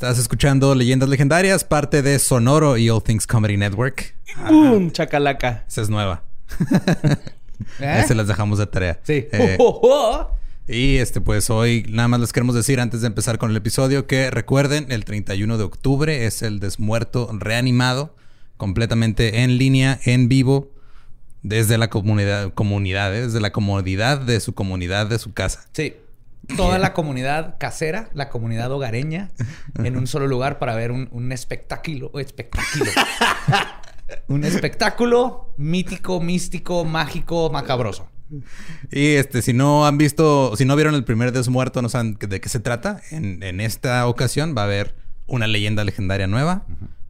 Estás escuchando Leyendas Legendarias, parte de Sonoro y All Things Comedy Network. ¡Bum! Chacalaca. Esa es nueva. ¿Eh? Se las dejamos de tarea. Sí. Eh, Oh, oh, oh. Y este, pues hoy nada más les queremos decir antes de empezar con el episodio que recuerden, el 31 de octubre es el desmuerto reanimado, completamente en línea, en vivo, desde la comunidad, comunidad, ¿eh? desde la comodidad de su comunidad, de su casa. Sí. Toda la comunidad casera, la comunidad hogareña, en un solo lugar para ver un, un espectáculo. Espectáculo. un espectáculo mítico, místico, mágico, macabroso. Y este, si no han visto, si no vieron el primer desmuerto, no saben de qué se trata. En, en esta ocasión va a haber una leyenda legendaria nueva.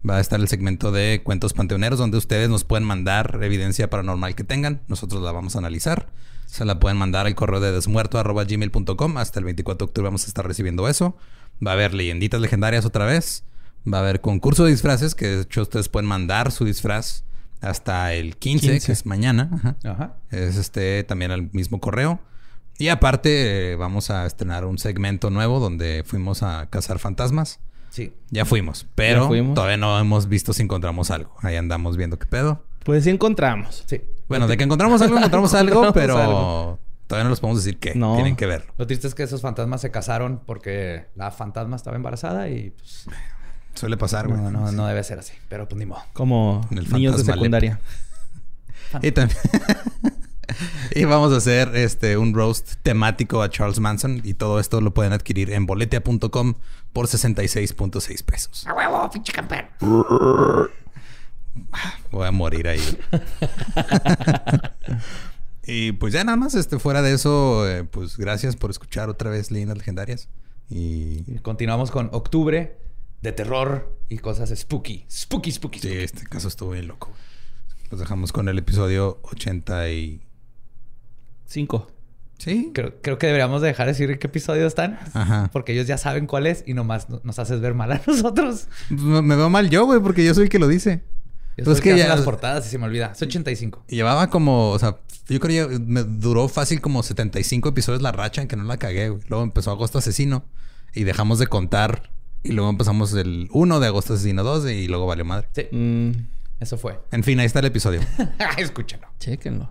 Va a estar el segmento de cuentos panteoneros, donde ustedes nos pueden mandar evidencia paranormal que tengan. Nosotros la vamos a analizar. Se la pueden mandar al correo de desmuerto.gmail.com. Hasta el 24 de octubre vamos a estar recibiendo eso. Va a haber leyenditas legendarias otra vez. Va a haber concurso de disfraces, que de hecho ustedes pueden mandar su disfraz hasta el 15, 15. que es mañana. Ajá. Ajá. Es este también al mismo correo. Y aparte, eh, vamos a estrenar un segmento nuevo donde fuimos a cazar fantasmas. Sí. Ya fuimos, pero Ya fuimos. todavía no hemos visto si encontramos algo. Ahí andamos viendo qué pedo. Pues sí encontramos. Sí. Bueno, de que encontramos algo, encontramos algo, Encontramos pero algo. todavía no les podemos decir qué. No. Tienen que verlo. Lo triste es que esos fantasmas se casaron porque la fantasma estaba embarazada y pues Suele pasar, güey. no, no, no debe ser así. Pero pues ni modo. Como En el niños de fantasma secundaria. Y también. y vamos a hacer este un roast temático a Charles Manson. Y todo esto lo pueden adquirir en boletia.com por 66.6 pesos. ¡A huevo, pinche campeón! Voy a morir ahí. y pues ya nada más, este, fuera de eso, eh, pues gracias por escuchar otra vez Leyendas Legendarias. Y Y Continuamos con octubre de terror y cosas spooky. Spooky, spooky, sí, spooky. este caso estuvo bien loco. Los dejamos con el episodio 80 y... Cinco. Sí. Creo, creo que deberíamos dejar de decir en qué episodio están. Ajá. Porque ellos ya saben cuál es y nomás no- nos haces ver mal a nosotros. Me me veo mal yo, güey, porque yo soy el que lo dice. Yo Pues es que ya- las portadas y se me olvida. Es 85. Y Llevaba como, o sea, yo creo que me duró fácil como 75 episodios la racha en que no la cagué, güey. Luego empezó Agosto Asesino y dejamos de contar. Y luego empezamos el 1 de Agosto Asesino 2 y luego valió madre. Sí, Mm, eso fue. En fin, ahí está el episodio. Escúchenlo. chéquenlo.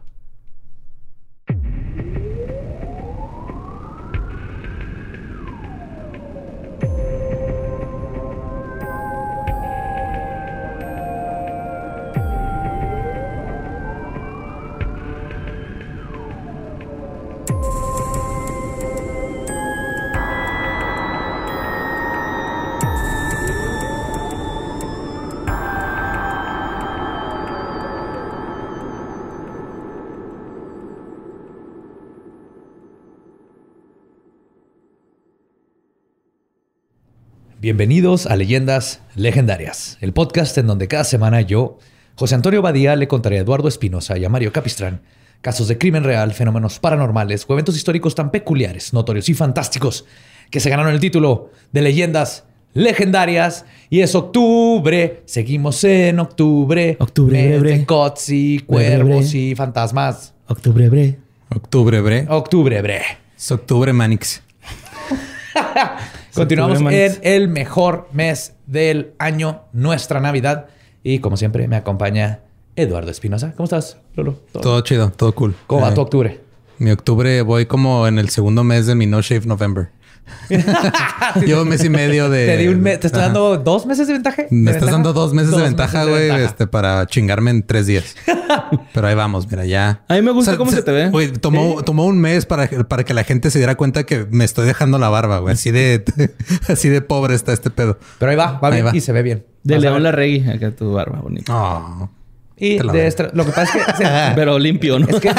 Bienvenidos a Leyendas Legendarias, el podcast en donde cada semana yo, José Antonio Badía, le contaré a Eduardo Espinosa y a Mario Capistrán casos de crimen real, fenómenos paranormales o eventos históricos tan peculiares, notorios y fantásticos que se ganaron el título de Leyendas Legendarias. Y es octubre, seguimos en octubre. Octubre, bre, cots y cuervos bre. y fantasmas. Octubre bre. Octubre, bre. Octubre, bre. Es octubre, Manix. Continuamos en el mejor mes del año, nuestra Navidad. Y como siempre, me acompaña Eduardo Espinosa. ¿Cómo estás, Lolo? ¿Todo- Todo chido, todo cool. ¿Cómo va Eh, tu octubre? Mi octubre voy como en el segundo mes de mi No Shave November. Llevo un mes y medio de... Te, di un me- te estoy Ajá. dando dos meses de ventaja. Me ¿De estás ventaja? dando dos meses de ventaja, güey, este, para chingarme en tres días. Pero ahí vamos, mira, ya. A mí me gusta cómo se te ve. Güey, tomó, tomó un mes para, que- para que la gente se diera cuenta que me estoy dejando la barba, güey. Así de, así de pobre está este pedo. Pero ahí va, va Ahí bien va. y se ve bien. De León ver. la Regui. Acá tu barba bonita. Oh. Y de lo que pasa es que se- Pero limpio, ¿no? Es que,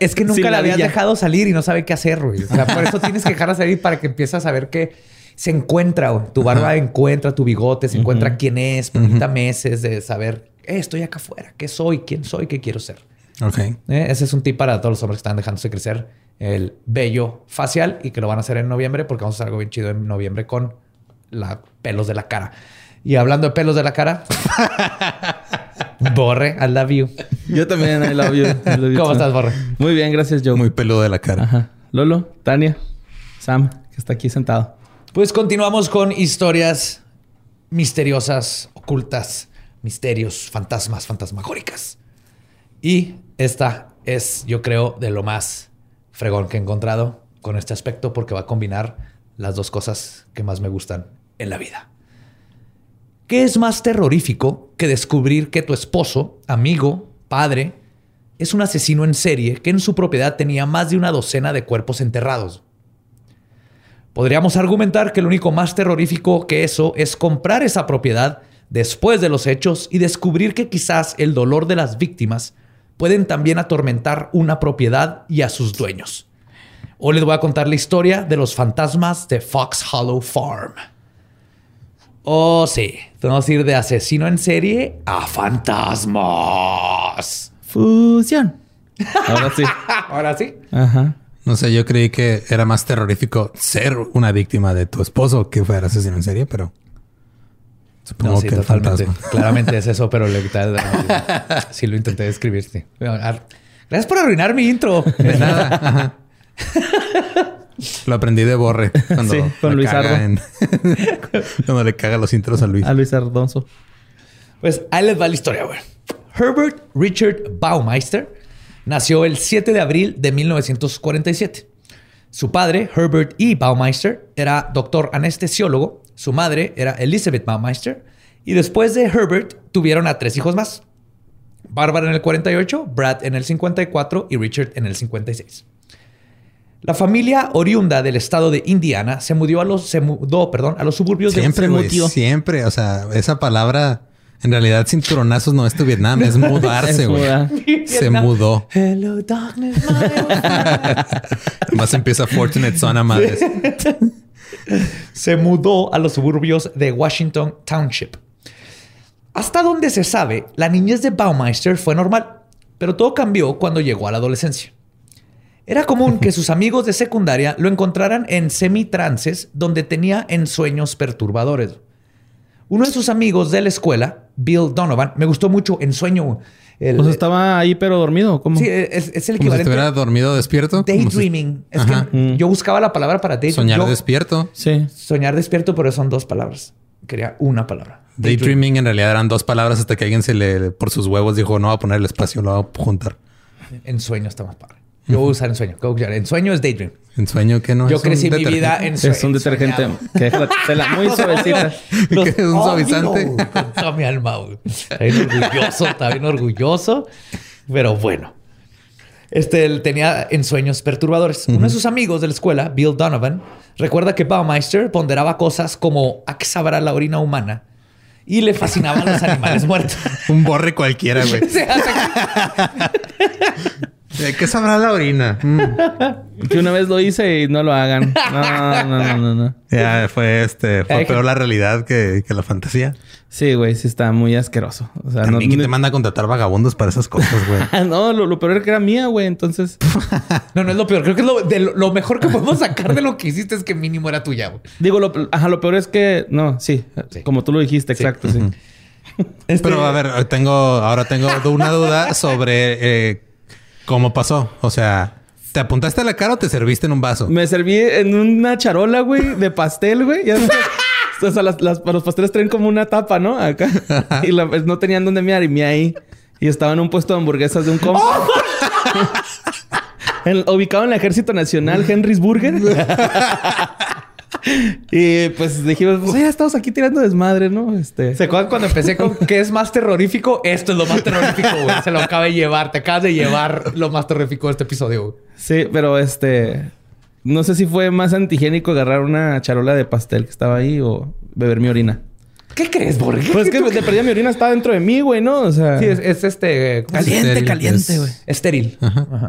es que nunca la habías dejado salir y no sabe qué hacer, güey. O sea, por eso tienes que dejarla salir para que empieces a saber que se encuentra, güey. Tu barba encuentra tu bigote, se encuentra quién es, necesita meses de saber, eh, estoy acá afuera, qué soy, quién soy, qué quiero ser. Ok. Eh, Ese es un tip para todos los hombres que están dejándose crecer el vello facial y que lo van a hacer en noviembre porque vamos a hacer algo bien chido en noviembre con la pelos de la cara. Y hablando de pelos de la cara, Borre, I love you. Yo también, I love you. I love you ¿Cómo too. estás, Borre? Muy bien, gracias, Joe. Muy peludo de la cara. Ajá. Lolo, Tania, Sam, que está aquí sentado. Pues continuamos con historias misteriosas, ocultas, misterios, fantasmas, fantasmagóricas. Y esta es, yo creo, de lo más fregón que he encontrado con este aspecto porque va a combinar las dos cosas que más me gustan en la vida. ¿Qué es más terrorífico que descubrir que tu esposo, amigo, padre, es un asesino en serie que en su propiedad tenía más de una docena de cuerpos enterrados? Podríamos argumentar que lo único más terrorífico que eso es comprar esa propiedad después de los hechos y descubrir que quizás el dolor de las víctimas pueden también atormentar una propiedad y a sus dueños. Hoy les voy a contar la historia de los fantasmas de Fox Hollow Farm. Oh, sí. Vamos a ir de asesino en serie a fantasmas. Fusión. Ahora sí. Ahora sí. Ajá. No sé, yo creí que era más terrorífico ser una víctima de tu esposo que fuera asesino en serie, pero Supongo que totalmente. Claramente es eso, pero le quité Sí lo intenté describirte. Gracias por arruinar mi intro. De nada. Lo aprendí de Borre cuando sí, con Luis Ardo. cuando le caga los intros a Luis. A Luis Ardonzo. Pues ahí les va la historia, güey. Herbert Richard Baumeister nació el 7 de abril de 1947. Su padre, Herbert E. Baumeister, era doctor anestesiólogo su madre era Elizabeth Baumeister y después de Herbert tuvieron a tres hijos más. Barbara en el 48, Brad en el 54 y Richard en el 56. La familia oriunda del estado de Indiana se mudó a los, se mudó, perdón, a los suburbios siempre, de Siempre, Siempre, o sea, esa palabra en realidad cinturonazos no es tu Vietnam, es mudarse, güey. Se mudó. Hello darkness, Más empieza Fortunate Son a madres. se mudó a los suburbios de Washington Township. Hasta donde se sabe, la niñez de Baumeister fue normal, pero todo cambió cuando llegó a la adolescencia. Era común que sus amigos de secundaria lo encontraran en semitrances donde tenía ensueños perturbadores. Uno de sus amigos de la escuela, Bill Donovan, me gustó mucho Ensueño. El, pues estaba ahí pero dormido. ¿Cómo? Sí, es, es el equivalente. Como si estuviera dormido despierto. Daydreaming. Es que mm. yo buscaba la palabra para daydreaming. Soñar despierto. Sí. Soñar despierto, pero son dos palabras. Quería una palabra. Daydreaming en realidad eran dos palabras hasta que alguien se le, por sus huevos, dijo, no va a poner el espacio, lo va a juntar. En sueño está más padre. Yo voy a usar ensueño. Ensueño es daydream. Ensueño que no Yo crecí mi vida en Es un detergente que la muy suavecita. que es un suavizante. No, mi alma. Está bien orgulloso, está bien orgulloso. Pero bueno. Este él tenía ensueños perturbadores. Uno de sus amigos de la escuela, Bill Donovan, recuerda que Baumeister ponderaba cosas como a qué sabrá la orina humana y le fascinaban los animales muertos. Un borre cualquiera, güey. ¿De qué sabrá la orina? Mm. Que una vez lo hice y no lo hagan. No, no, no, no. Ya fue este, fue peor la realidad que, la fantasía. Sí, güey, sí está muy asqueroso. O sea, no, te manda a contratar vagabundos para esas cosas, güey? no, lo, peor era que era mía, güey. Entonces. no, no es lo peor. Creo que es lo, de lo, mejor que podemos sacar de lo que hiciste es que mínimo era tuya, güey. Digo, lo, ajá, lo peor es que. No, sí. Como tú lo dijiste, exacto, sí. Este Pero a ver, tengo, ahora tengo una duda sobre eh, ¿Cómo pasó? O sea, ¿te apuntaste a la cara o te serviste en un vaso? Me serví en una charola, güey, de pastel, güey. o sea, las, los pasteles traen como una tapa, ¿no? Acá. Y pues, no tenían dónde mirar y me ahí. Y estaba en un puesto de hamburguesas de un compa. ubicado en el Ejército Nacional, Henry's Burger. y pues dijimos, pues ya estamos aquí tirando desmadre, ¿no? Este... ¿Se acuerdan cuando empecé con qué es más terrorífico? Esto es lo más terrorífico, güey. Se lo acaba de llevar. Te acabas de llevar lo más terrorífico de este episodio, güey. Sí, pero este... No sé si fue más antigénico agarrar una charola de pastel que estaba ahí o beber mi orina. ¿Qué crees, Borges? Pues que de perdida mi orina estaba dentro de mí, güey, ¿no? O sea... Sí, es, este... Caliente, caliente, güey. Estéril. Ajá. Ajá.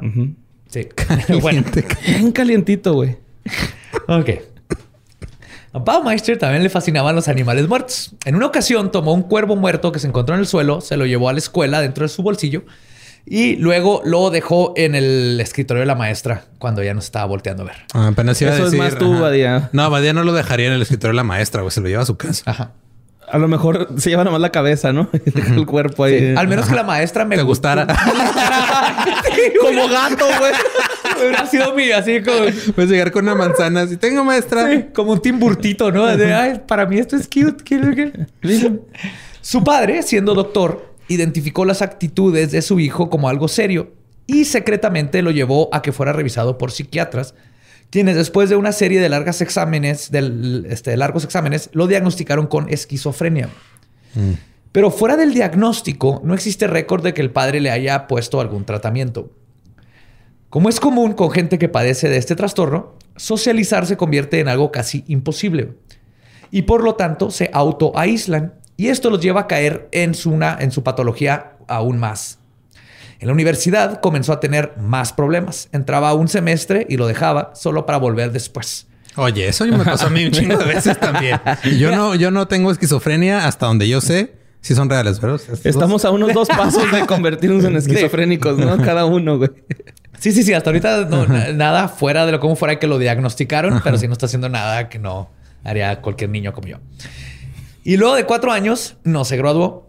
Sí. Caliente, bueno. Bien calientito, güey. ok. A Baumeister también le fascinaban los animales muertos. En una ocasión tomó un cuervo muerto que se encontró en el suelo, se lo llevó a la escuela dentro de su bolsillo y luego lo dejó en el escritorio de la maestra cuando ya no estaba volteando a ver. Ah, apenas iba Eso a decir, es más tú, Badía. No, Badía no lo dejaría en el escritorio de la maestra, güey. Se lo lleva a su casa. Ajá. A lo mejor se lleva nomás la cabeza, ¿no? el cuerpo ahí. Al menos que la maestra me gustara. Como gato, güey. Hubiera sido mi, así como... Puedes llegar con una manzana así, tengo maestra. Sí, como un timburtito, ¿no? De, ay, para mí esto es cute. Su padre, siendo doctor, identificó las actitudes de su hijo como algo serio y secretamente lo llevó a que fuera revisado por psiquiatras, quienes después de una serie de largas exámenes, este, largos exámenes, lo diagnosticaron con esquizofrenia. Mm. Pero fuera del diagnóstico, no existe récord de que el padre le haya puesto algún tratamiento. Como es común con gente que padece de este trastorno, socializar se convierte en algo casi imposible. Y por lo tanto se autoaíslan. Y esto los lleva a caer en su, en su patología aún más. En la universidad comenzó a tener más problemas. Entraba un semestre y lo dejaba solo para volver después. Oye, eso me pasó a mí un chingo de veces también. Yo no, yo no tengo esquizofrenia hasta donde yo sé. Si son reales, ¿verdad? Estamos a unos dos pasos de convertirnos en esquizofrénicos, ¿no? Cada uno, güey. Sí, sí, sí. Hasta ahorita nada fuera de lo como fuera que lo diagnosticaron, pero si no está haciendo nada que no haría cualquier niño como yo. Y luego de cuatro años no se graduó.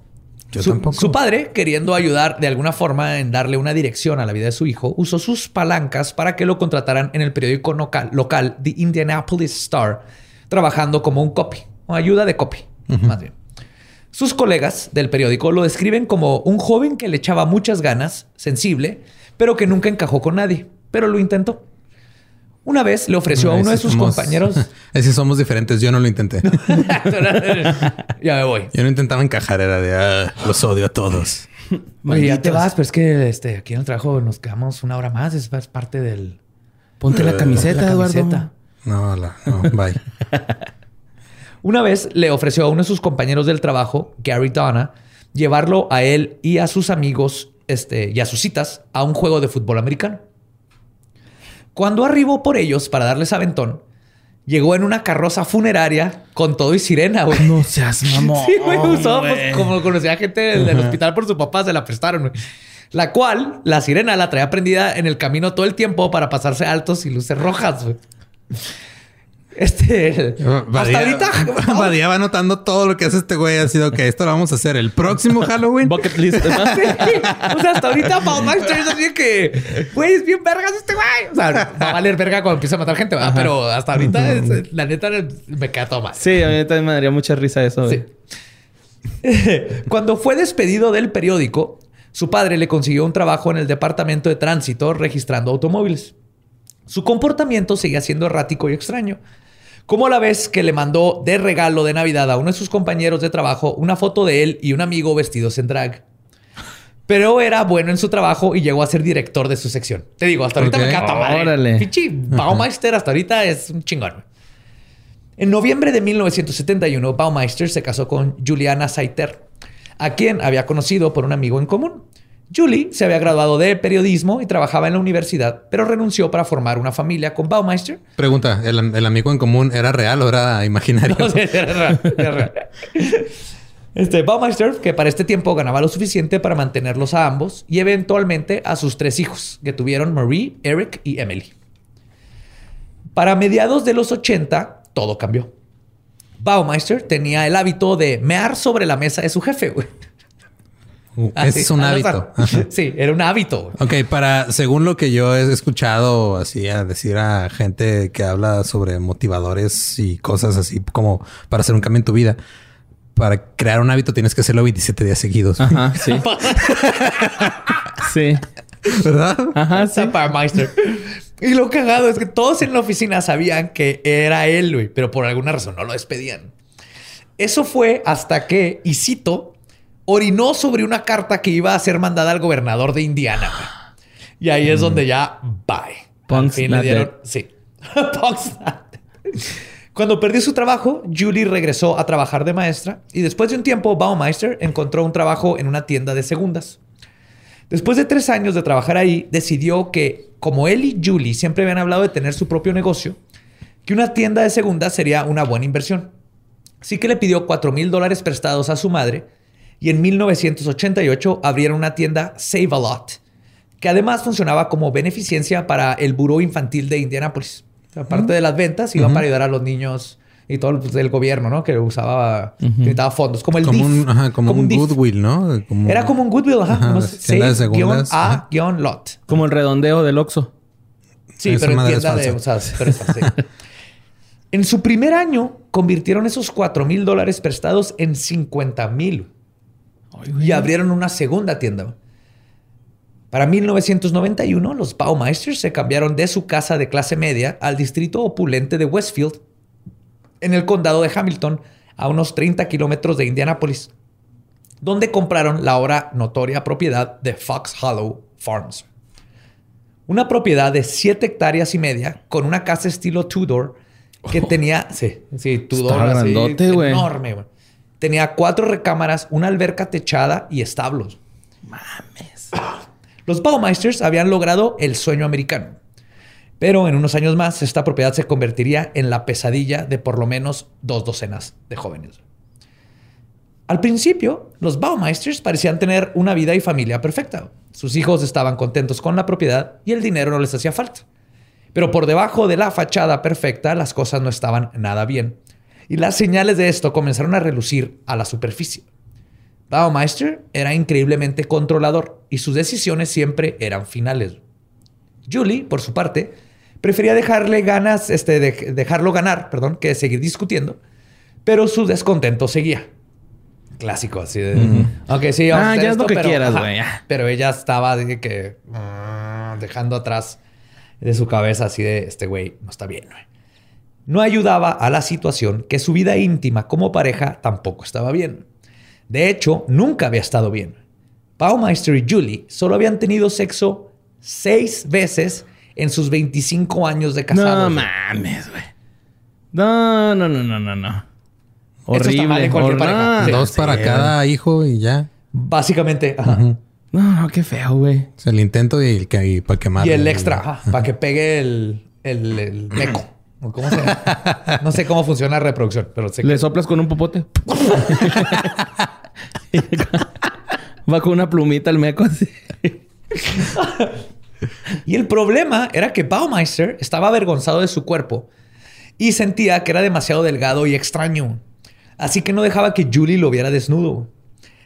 Yo su, tampoco. Su padre, queriendo ayudar de alguna forma en darle una dirección a la vida de su hijo, usó sus palancas para que lo contrataran en el periódico local, local The Indianapolis Star, trabajando como un copy, o ayuda de copy, más bien. Sus colegas del periódico lo describen como un joven que le echaba muchas ganas, sensible, pero que nunca encajó con nadie, pero lo intentó. Una vez le ofreció a uno de sus compañeros. Es que somos diferentes. Yo no lo intenté. ya me voy. Yo no intentaba encajar, era de ah, los odio a todos. Oye, ya te vas, pero es que este, aquí en el trabajo nos quedamos una hora más. Es, parte del. Ponte la camiseta, Eduardo. No, no, bye. Una vez le ofreció a uno de sus compañeros del trabajo, Gary Donna, llevarlo a él y a sus amigos este, y a sus citas a un juego de fútbol americano. Cuando arribó por ellos para darles aventón, llegó en una carroza funeraria con todo y sirena, güey. No seas mamón. Sí, güey, pues, como conocía gente del, hospital por su papá, se la prestaron, güey. La cual, la sirena la traía prendida en el camino todo el tiempo para pasarse altos y luces rojas, güey. Este. hasta ahorita. Badía va notando todo lo que hace este güey. Ha sido que esto lo vamos a hacer el próximo Halloween. Bucket list. O sea, hasta ahorita Master es así que, güey, es bien vergas este güey. O sea, va a valer verga cuando empieza a matar gente, ¿verdad? Pero hasta ahorita, la neta, me queda todo mal. Sí, a mí también me daría mucha risa eso. Sí. Cuando fue despedido del periódico, su padre le consiguió un trabajo en el departamento de tránsito registrando automóviles. Su comportamiento seguía siendo errático y extraño. Como la vez que le mandó de regalo de Navidad a uno de sus compañeros de trabajo una foto de él y un amigo vestidos en drag. Pero era bueno en su trabajo y llegó a ser director de su sección. Te digo, hasta ahorita me queda Órale. Pichi, Baumeister hasta ahorita es un chingón. En noviembre de 1971, Baumeister se casó con Juliana Saiter, a quien había conocido por un amigo en común. Julie se había graduado de periodismo y trabajaba en la universidad, pero renunció para formar una familia con Baumeister. Pregunta, ¿el, amigo en común era real o era imaginario? No, era real, Este, Baumeister, que para este tiempo ganaba lo suficiente para mantenerlos a ambos y eventualmente a sus tres hijos, que tuvieron Marie, Eric y Emily. Para mediados de los 80, todo cambió. Baumeister tenía el hábito de mear sobre la mesa de su jefe, güey. Uh, es un hábito. Sí, era un hábito. Ok, para, según lo que yo he escuchado así a decir a gente que habla sobre motivadores y cosas así como para hacer un cambio en tu vida, para crear un hábito tienes que hacerlo 27 días seguidos. Ajá, sí. sí. ¿Verdad? Ajá, sí. Y lo cagado es que todos en la oficina sabían que era él, güey, pero por alguna razón no lo despedían. Eso fue hasta que, y cito, orinó sobre una carta que iba a ser mandada al gobernador de Indiana. Y ahí es donde ya, bye. Punks le dieron, sí. Cuando perdió su trabajo, Julie regresó a trabajar de maestra y después de un tiempo, Baumeister encontró un trabajo en una tienda de segundas. Después de tres años de trabajar ahí, decidió que, como él y Julie siempre habían hablado de tener su propio negocio, que una tienda de segundas sería una buena inversión. Así que le pidió 4 mil dólares prestados a su madre y en 1988 abrieron una tienda Save a Lot, que además funcionaba como beneficencia para el Buró Infantil de Indianápolis. Aparte de las ventas, iba para ayudar a los niños y todo pues, el gobierno, ¿no? Que usaba, necesitaba fondos, como el como Un, ajá, como, un, Goodwill, ¿no? Era como un Goodwill, ajá. Save-a-lot. Como el redondeo del Oxxo. Sí, Esa pero en tienda de... falsa. O sea, pero es falsa, sí. En su primer año, convirtieron esos 4 mil dólares prestados en 50 mil. Y abrieron una segunda tienda. Para 1991, los Baumeisters se cambiaron de su casa de clase media al distrito opulente de Westfield, en el condado de Hamilton, a unos 30 kilómetros de Indianápolis, donde compraron la ahora notoria propiedad de Fox Hollow Farms. Una propiedad de 7 hectáreas y media con una casa estilo Tudor que tenía... Sí, sí, Tudor. Así, grandote. Enorme, güey. Tenía cuatro recámaras, una alberca techada y establos. Mames. Los Baumeisters habían logrado el sueño americano. Pero en unos años más, esta propiedad se convertiría en la pesadilla de por lo menos dos docenas de jóvenes. Al principio, los Baumeisters parecían tener una vida y familia perfecta. Sus hijos estaban contentos con la propiedad y el dinero no les hacía falta. Pero por debajo de la fachada perfecta, las cosas no estaban nada bien. Y las señales de esto comenzaron a relucir a la superficie. Baumeister era increíblemente controlador y sus decisiones siempre eran finales. Julie, por su parte, prefería dejarle ganas, este, de- dejarlo ganar, perdón, que seguir discutiendo, pero su descontento seguía. Clásico, así de. Ok, sí, vamos a Ah, hacer ya es lo que pero- quieras, güey. Pero ella estaba de que ah, dejando atrás de su cabeza así de este güey no está bien. güey. No ayudaba a la situación que su vida íntima como pareja tampoco estaba bien. De hecho, nunca había estado bien. Baumeister y Julie solo habían tenido sexo seis veces en sus 25 años de casados. No mames, güey. No, no, no, no, no, no. Eso está mal en cualquier hor- pareja. no, Sí. Dos para sí, cada hijo y ya. Básicamente, ajá. No, no, qué feo, güey. O sea, el intento y el que y para quemar. Y el extra, para que pegue el, el, el meco. ¿O ¿Cómo se llama? No sé cómo funciona la reproducción, pero sé que... Le soplas con un popote. Va con una plumita el meco así. Y el problema era que Baumeister estaba avergonzado de su cuerpo y sentía que era demasiado delgado y extraño. Así que no dejaba que Julie lo viera desnudo.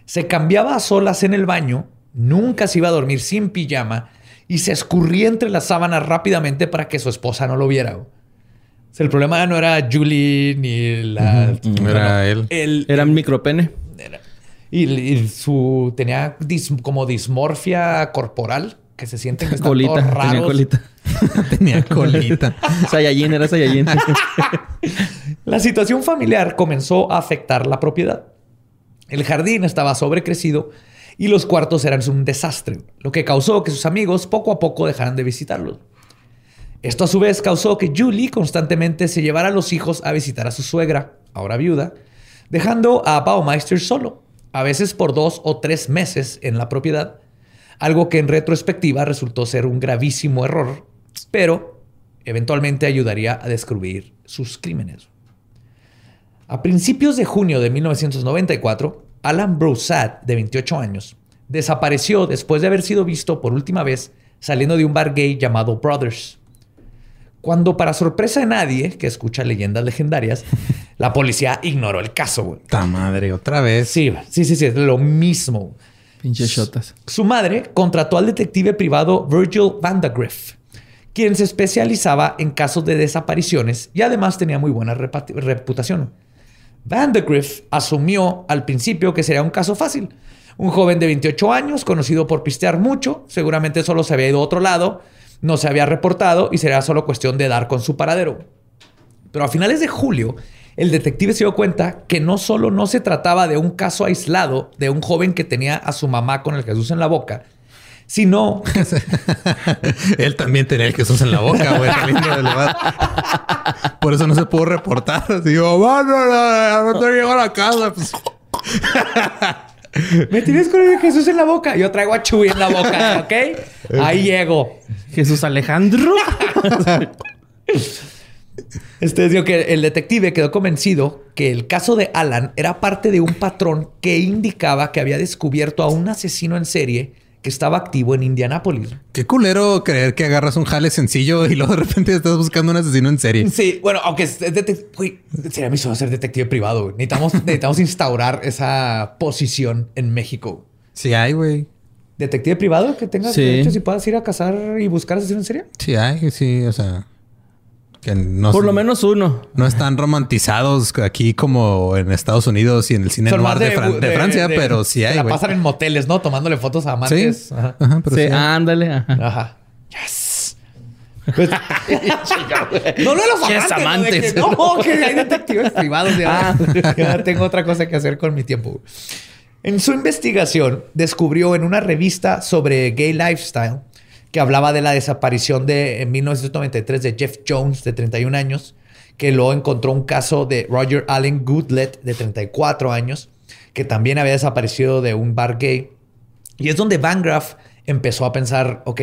Se cambiaba a solas en el baño, nunca se iba a dormir sin pijama y se escurría entre las sábanas rápidamente para que su esposa no lo viera. O sea, el problema no era Julie ni la... Era él. El, Era micropene. era- y, y su tenía dis- como dismorfia corporal que se sienten que están Colita. todos Tenía raros. colita. Tenía colita. Saiyajin, era Saiyajin. La situación familiar comenzó a afectar la propiedad. El jardín estaba sobrecrecido y los cuartos eran un desastre, lo que causó que sus amigos poco a poco dejaran de visitarlos. Esto a su vez causó que Julie constantemente se llevara a los hijos a visitar a su suegra, ahora viuda, dejando a Baumeister solo, a veces por dos o tres meses en la propiedad, algo que en retrospectiva resultó ser un gravísimo error, pero eventualmente ayudaría a descubrir sus crímenes. A principios de junio de 1994, Alan Broussard, de 28 años, desapareció después de haber sido visto por última vez saliendo de un bar gay llamado Brothers. Cuando, para sorpresa de nadie que escucha leyendas legendarias, la policía ignoró el caso. güey. Ta madre, otra vez. Sí, sí, sí, sí, es lo mismo. Pinches shotas. Su madre contrató al detective privado Virgil Vandagriff, quien se especializaba en casos de desapariciones y además tenía muy buena reputación. Vandagriff asumió al principio que sería un caso fácil. Un joven de 28 años, conocido por pistear mucho, seguramente solo se había ido a otro lado, no se había reportado y sería solo cuestión de dar con su paradero. Pero a finales de julio, el detective se dio cuenta que no solo no se trataba de un caso aislado de un joven que tenía a su mamá con el Jesús en la boca, sino Él también tenía el Jesús en la boca, güey. Por eso no se pudo reportar. Digo, no, no te llegó a la casa. Me tienes con el Jesús en la boca. Yo traigo a Chuy en la boca, ¿ok? Ahí llego. Jesús Alejandro. Este digo que el detective quedó convencido que el caso de Alan era parte de un patrón que indicaba que había descubierto a un asesino en serie estaba activo en Indianápolis. qué culero creer que agarras un jale sencillo y luego de repente estás buscando un asesino en serie. Sí, bueno, aunque es güey, sería mi sueño ser detective privado. güey. Necesitamos, necesitamos instaurar esa posición en México. Sí hay, güey. detective privado que tengas Sí. derechos y puedas ir a cazar y buscar asesinos en serie? Sí, hay, sí, o sea. Que no Por lo menos uno. No están romantizados aquí como en Estados Unidos y en el cine Son noir de, Fran- de Francia, de- pero sí se hay, la pasan en moteles, ¿no? Tomándole fotos a amantes. Sí. Ajá. Ajá, pero Sí, ándale. ajá. Ajá. Yes. Pues- no, no los amantes. no, que hay detectives privados. Ya, Ah. ya tengo otra cosa que hacer con mi tiempo. En su investigación, descubrió en una revista sobre gay lifestyle que hablaba de la desaparición de en 1993 de Jeff Jones, de 31 años, que luego encontró un caso de Roger Allen Goodlet, de 34 años, que también había desaparecido de un bar gay. Y es donde Van empezó a pensar, ok,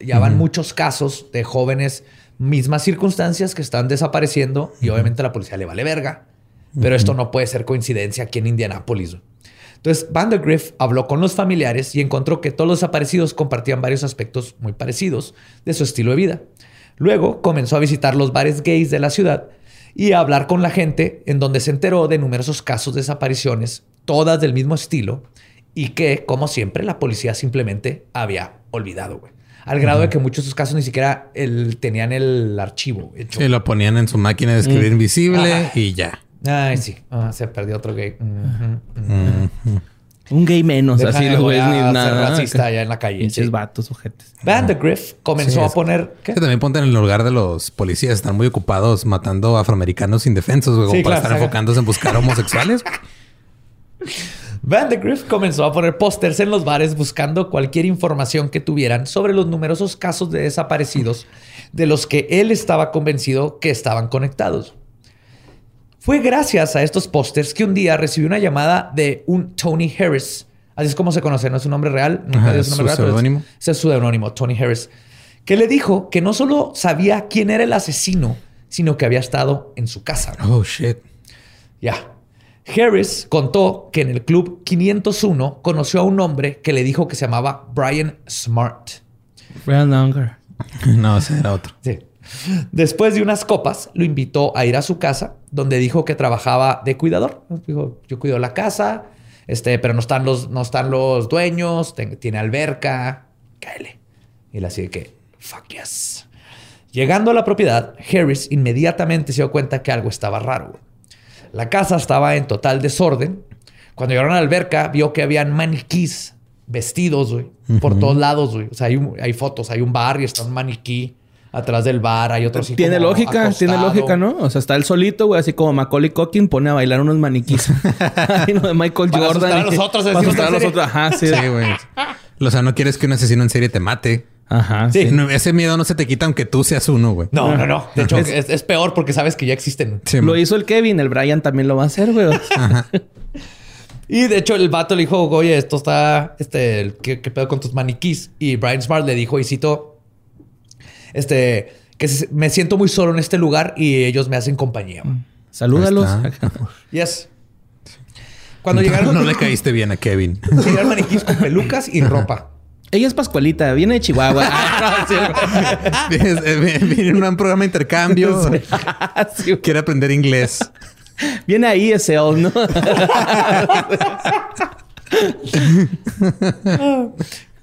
ya van muchos casos de jóvenes, mismas circunstancias que están desapareciendo y obviamente a la policía le vale verga. Pero esto no puede ser coincidencia aquí en Indianápolis. Entonces, Van der Griff habló con los familiares y encontró que todos los desaparecidos compartían varios aspectos muy parecidos de su estilo de vida. Luego comenzó a visitar los bares gays de la ciudad y a hablar con la gente en donde se enteró de numerosos casos de desapariciones, todas del mismo estilo, y que, como siempre, la policía simplemente había olvidado, güey. Al grado de que muchos de esos casos ni siquiera el- tenían el archivo hecho. Sí, lo ponían en su máquina de escribir invisible Ajá. y ya. Ay, sí. Ah, se perdió otro gay. Ujú. Un gay menos, así de lo ves ni ser nada. racista allá en la calle. Pinches sí. vatos, ojetes. Van de Griff comenzó Sí, a poner. ¿qué? Que también ponte en el lugar de los policías. Están muy ocupados matando afroamericanos indefensos, güey, Sí, para claro, estar enfocándose en buscar homosexuales. Van de Griff comenzó a poner pósters en los bares buscando cualquier información que tuvieran sobre los numerosos casos de desaparecidos de los que él estaba convencido que estaban conectados. Fue gracias a estos pósters que un día recibió una llamada de un Tony Harris. Así es como se conoce, no es su nombre real. Nunca Ajá, dio su nombre su real, pero es- seudónimo. Ese es su seudónimo, Tony Harris. Que le dijo que no solo sabía quién era el asesino, sino que había estado en su casa. Oh, shit. Ya. Harris contó que en el club 501 conoció a un hombre que le dijo que se llamaba Brian Smart. Brian Unger. No, ese era otro. Sí. Después de unas copas, lo invitó a ir a su casa, donde dijo que trabajaba de cuidador. Dijo, yo cuido la casa, este, pero no están los, no están los dueños, ten- tiene alberca, cáele. Y le así de que, fuck yes. Llegando a la propiedad, Harris inmediatamente se dio cuenta que algo estaba raro. La casa estaba en total desorden. Cuando llegaron a la alberca, vio que habían maniquís vestidos, güey, por todos lados, güey. O sea, hay, un- hay fotos, hay un bar y está un maniquí atrás del bar, hay otro así Tiene como lógica, tiene lógica, ¿no? O sea, está él solito, güey, así como Macaulay Culkin pone a bailar unos maniquís. Ay, no, de Michael Para Jordan. asustar a los otros, Para asustar a los en otros. Ajá, sí. Sí, güey. O sea, no quieres que un asesino en serie te mate. Ajá, Sí. sí. No, ese miedo no se te quita aunque tú seas uno, güey. No, no, no. De hecho, Es- es, es peor porque sabes que ya existen. Sí, Lo man. hizo el Kevin, el Brian también lo va a hacer, güey. Y de hecho, el vato le dijo, oye, esto está, este, ¿qué, qué pedo con tus maniquís? Y Brian Smart le dijo, y cito, este, que me siento muy solo en este lugar y ellos me hacen compañía. Salúdalos. Ahí está. Yes. Cuando No, llegaron, no le caíste bien a Kevin. llegaron maniquís con pelucas y ropa. Ella es Pascualita, viene de Chihuahua. Ah, güey. Viene en un programa de intercambio. Sí, güey. Quiere aprender inglés. Viene ahí ese ¿no?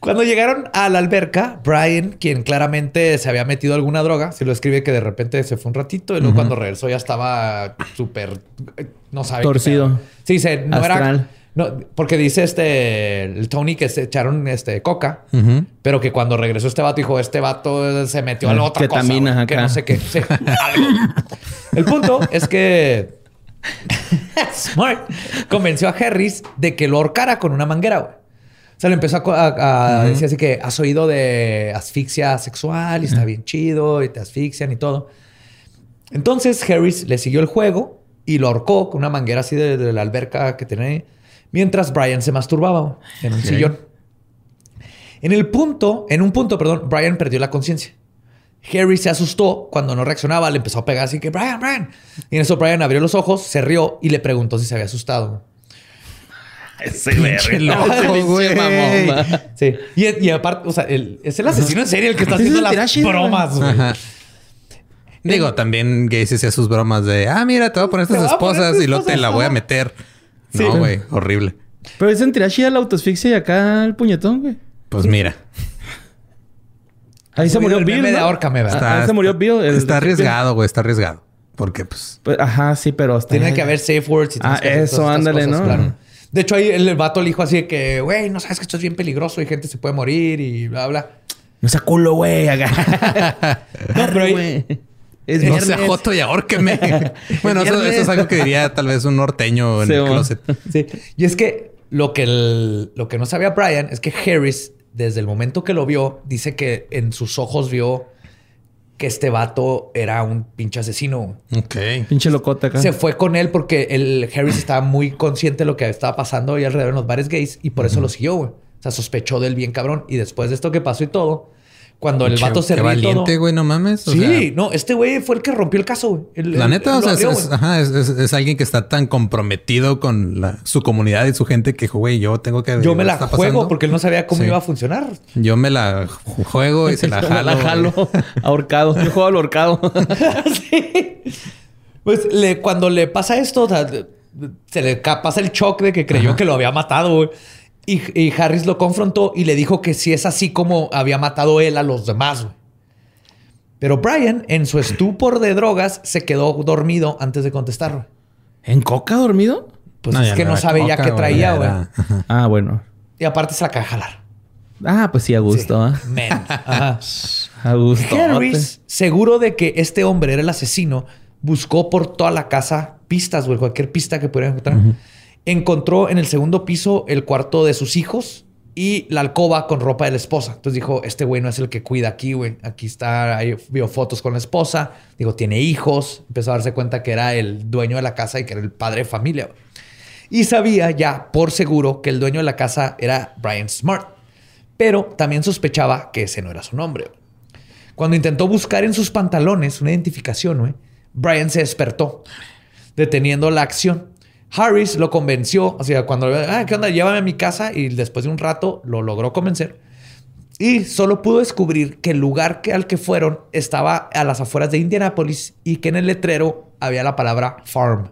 Cuando llegaron a la alberca, Brian, quien claramente se había metido alguna droga, se lo escribe que de repente se fue un ratito y luego cuando regresó ya estaba súper, no sabe. Torcido. Sí, se, no era... No, porque dice este, el Tony que se echaron este coca, pero que cuando regresó este vato dijo, este vato se metió a la Eh, otra cosa. que no sé qué. Sí, algo. El punto es que Smart convenció a Harris de que lo ahorcara con una manguera, güey. O sea, le empezó a, decir así que has oído de asfixia sexual y está bien chido y te asfixian y todo. Entonces Harris le siguió el juego y lo ahorcó con una manguera así de, de la alberca que tenía ahí, mientras Brian se masturbaba en un sillón. En el punto, en un punto, perdón, Brian perdió la conciencia. Harry se asustó cuando no reaccionaba, le empezó a pegar así que Brian, Brian. Y en eso Brian abrió los ojos, se rió y le preguntó si se había asustado. Ese verga. loco, güey. Sí. Y, y aparte, o sea, el- es el asesino en serie el que está haciendo las bromas, güey. Ajá. Digo, también Gacy hacía sus bromas de, ah, mira, te voy a poner estas esposas y luego te la voy a meter. Sí. No, güey, horrible. Pero es sentirá chida la autoasfixia y acá el puñetón, güey. Pues mira. Ahí se murió el Bill. de ¿no? ahórcame, ¿verdad? Ah, ahí se murió Bill. está arriesgado, güey. Está arriesgado. Porque, pues... Pues, ajá, sí, pero está- Tiene que haber safe words. Y Ah, eso, ándale, cosas, ¿no? claro. De hecho, ahí el vato le dijo así de que, güey, no sabes que esto es bien peligroso y gente se puede morir y bla, bla. No sea culo, güey. No, pero ahí-. Es No sea joto y ahórqueme. bueno, eso, es algo que diría tal vez un norteño en Sí, el closet. Sí. Y es que lo que, el- lo que no sabía Brian es que Harris, desde el momento que lo vio, dice que en sus ojos vio que este vato era un pinche asesino. Ok. Pinche locote acá. Se fue con él porque el Harris estaba muy consciente de lo que estaba pasando ahí alrededor en los bares gays y por eso lo siguió, güey. O sea, sospechó del bien cabrón. Y después de esto que pasó y todo, cuando el Che, vato se Qué ríe valiente, güey. No mames. O sí, sea, no, este güey fue el que rompió el caso, güey. La neta, o sea, es, abrió, es- güey. ajá, es, es- es alguien que está tan comprometido con la- su comunidad y su gente que, güey, yo tengo que... Yo me la está juego pasando. porque él no sabía cómo Sí. iba a funcionar. Yo me la ju- juego y se la Me jalo. la jalo. Ahorcado. Yo juego al ahorcado. Sí. Pues le, cuando le pasa esto, o sea, se le pasa el shock de que creyó que lo había matado, güey. Y, y Harris lo confrontó y le dijo que si es así como había matado él a los demás, güey. Pero Brian, en su estupor de drogas, se quedó dormido antes de contestar. güey. ¿En coca dormido? Pues No, es que no sabe ya qué traía, güey. Ah, bueno. Y aparte se la acaba de jalar. Ah, pues sí, a gusto. Men. Ajá. A gusto. Harris, seguro de que este hombre era el asesino, buscó por toda la casa pistas, güey, cualquier pista que pudiera encontrar. Encontró en el segundo piso el cuarto de sus hijos y la alcoba con ropa de la esposa. Entonces dijo, este güey no es el que cuida aquí, güey. Aquí está, ahí vio fotos con la esposa. Digo, tiene hijos. Empezó a darse cuenta que era el dueño de la casa y que era el padre de familia. Y sabía ya por seguro que el dueño de la casa era Brian Smart. Pero también sospechaba que ese no era su nombre. Cuando intentó buscar en sus pantalones una identificación, güey, Brian se despertó, deteniendo la acción. Harris lo convenció, o sea, cuando, ah, ¿qué onda? Llévame a mi casa y después de un rato lo logró convencer. Y solo pudo descubrir que el lugar que, al que fueron estaba a las afueras de Indianapolis y que en el letrero había la palabra farm.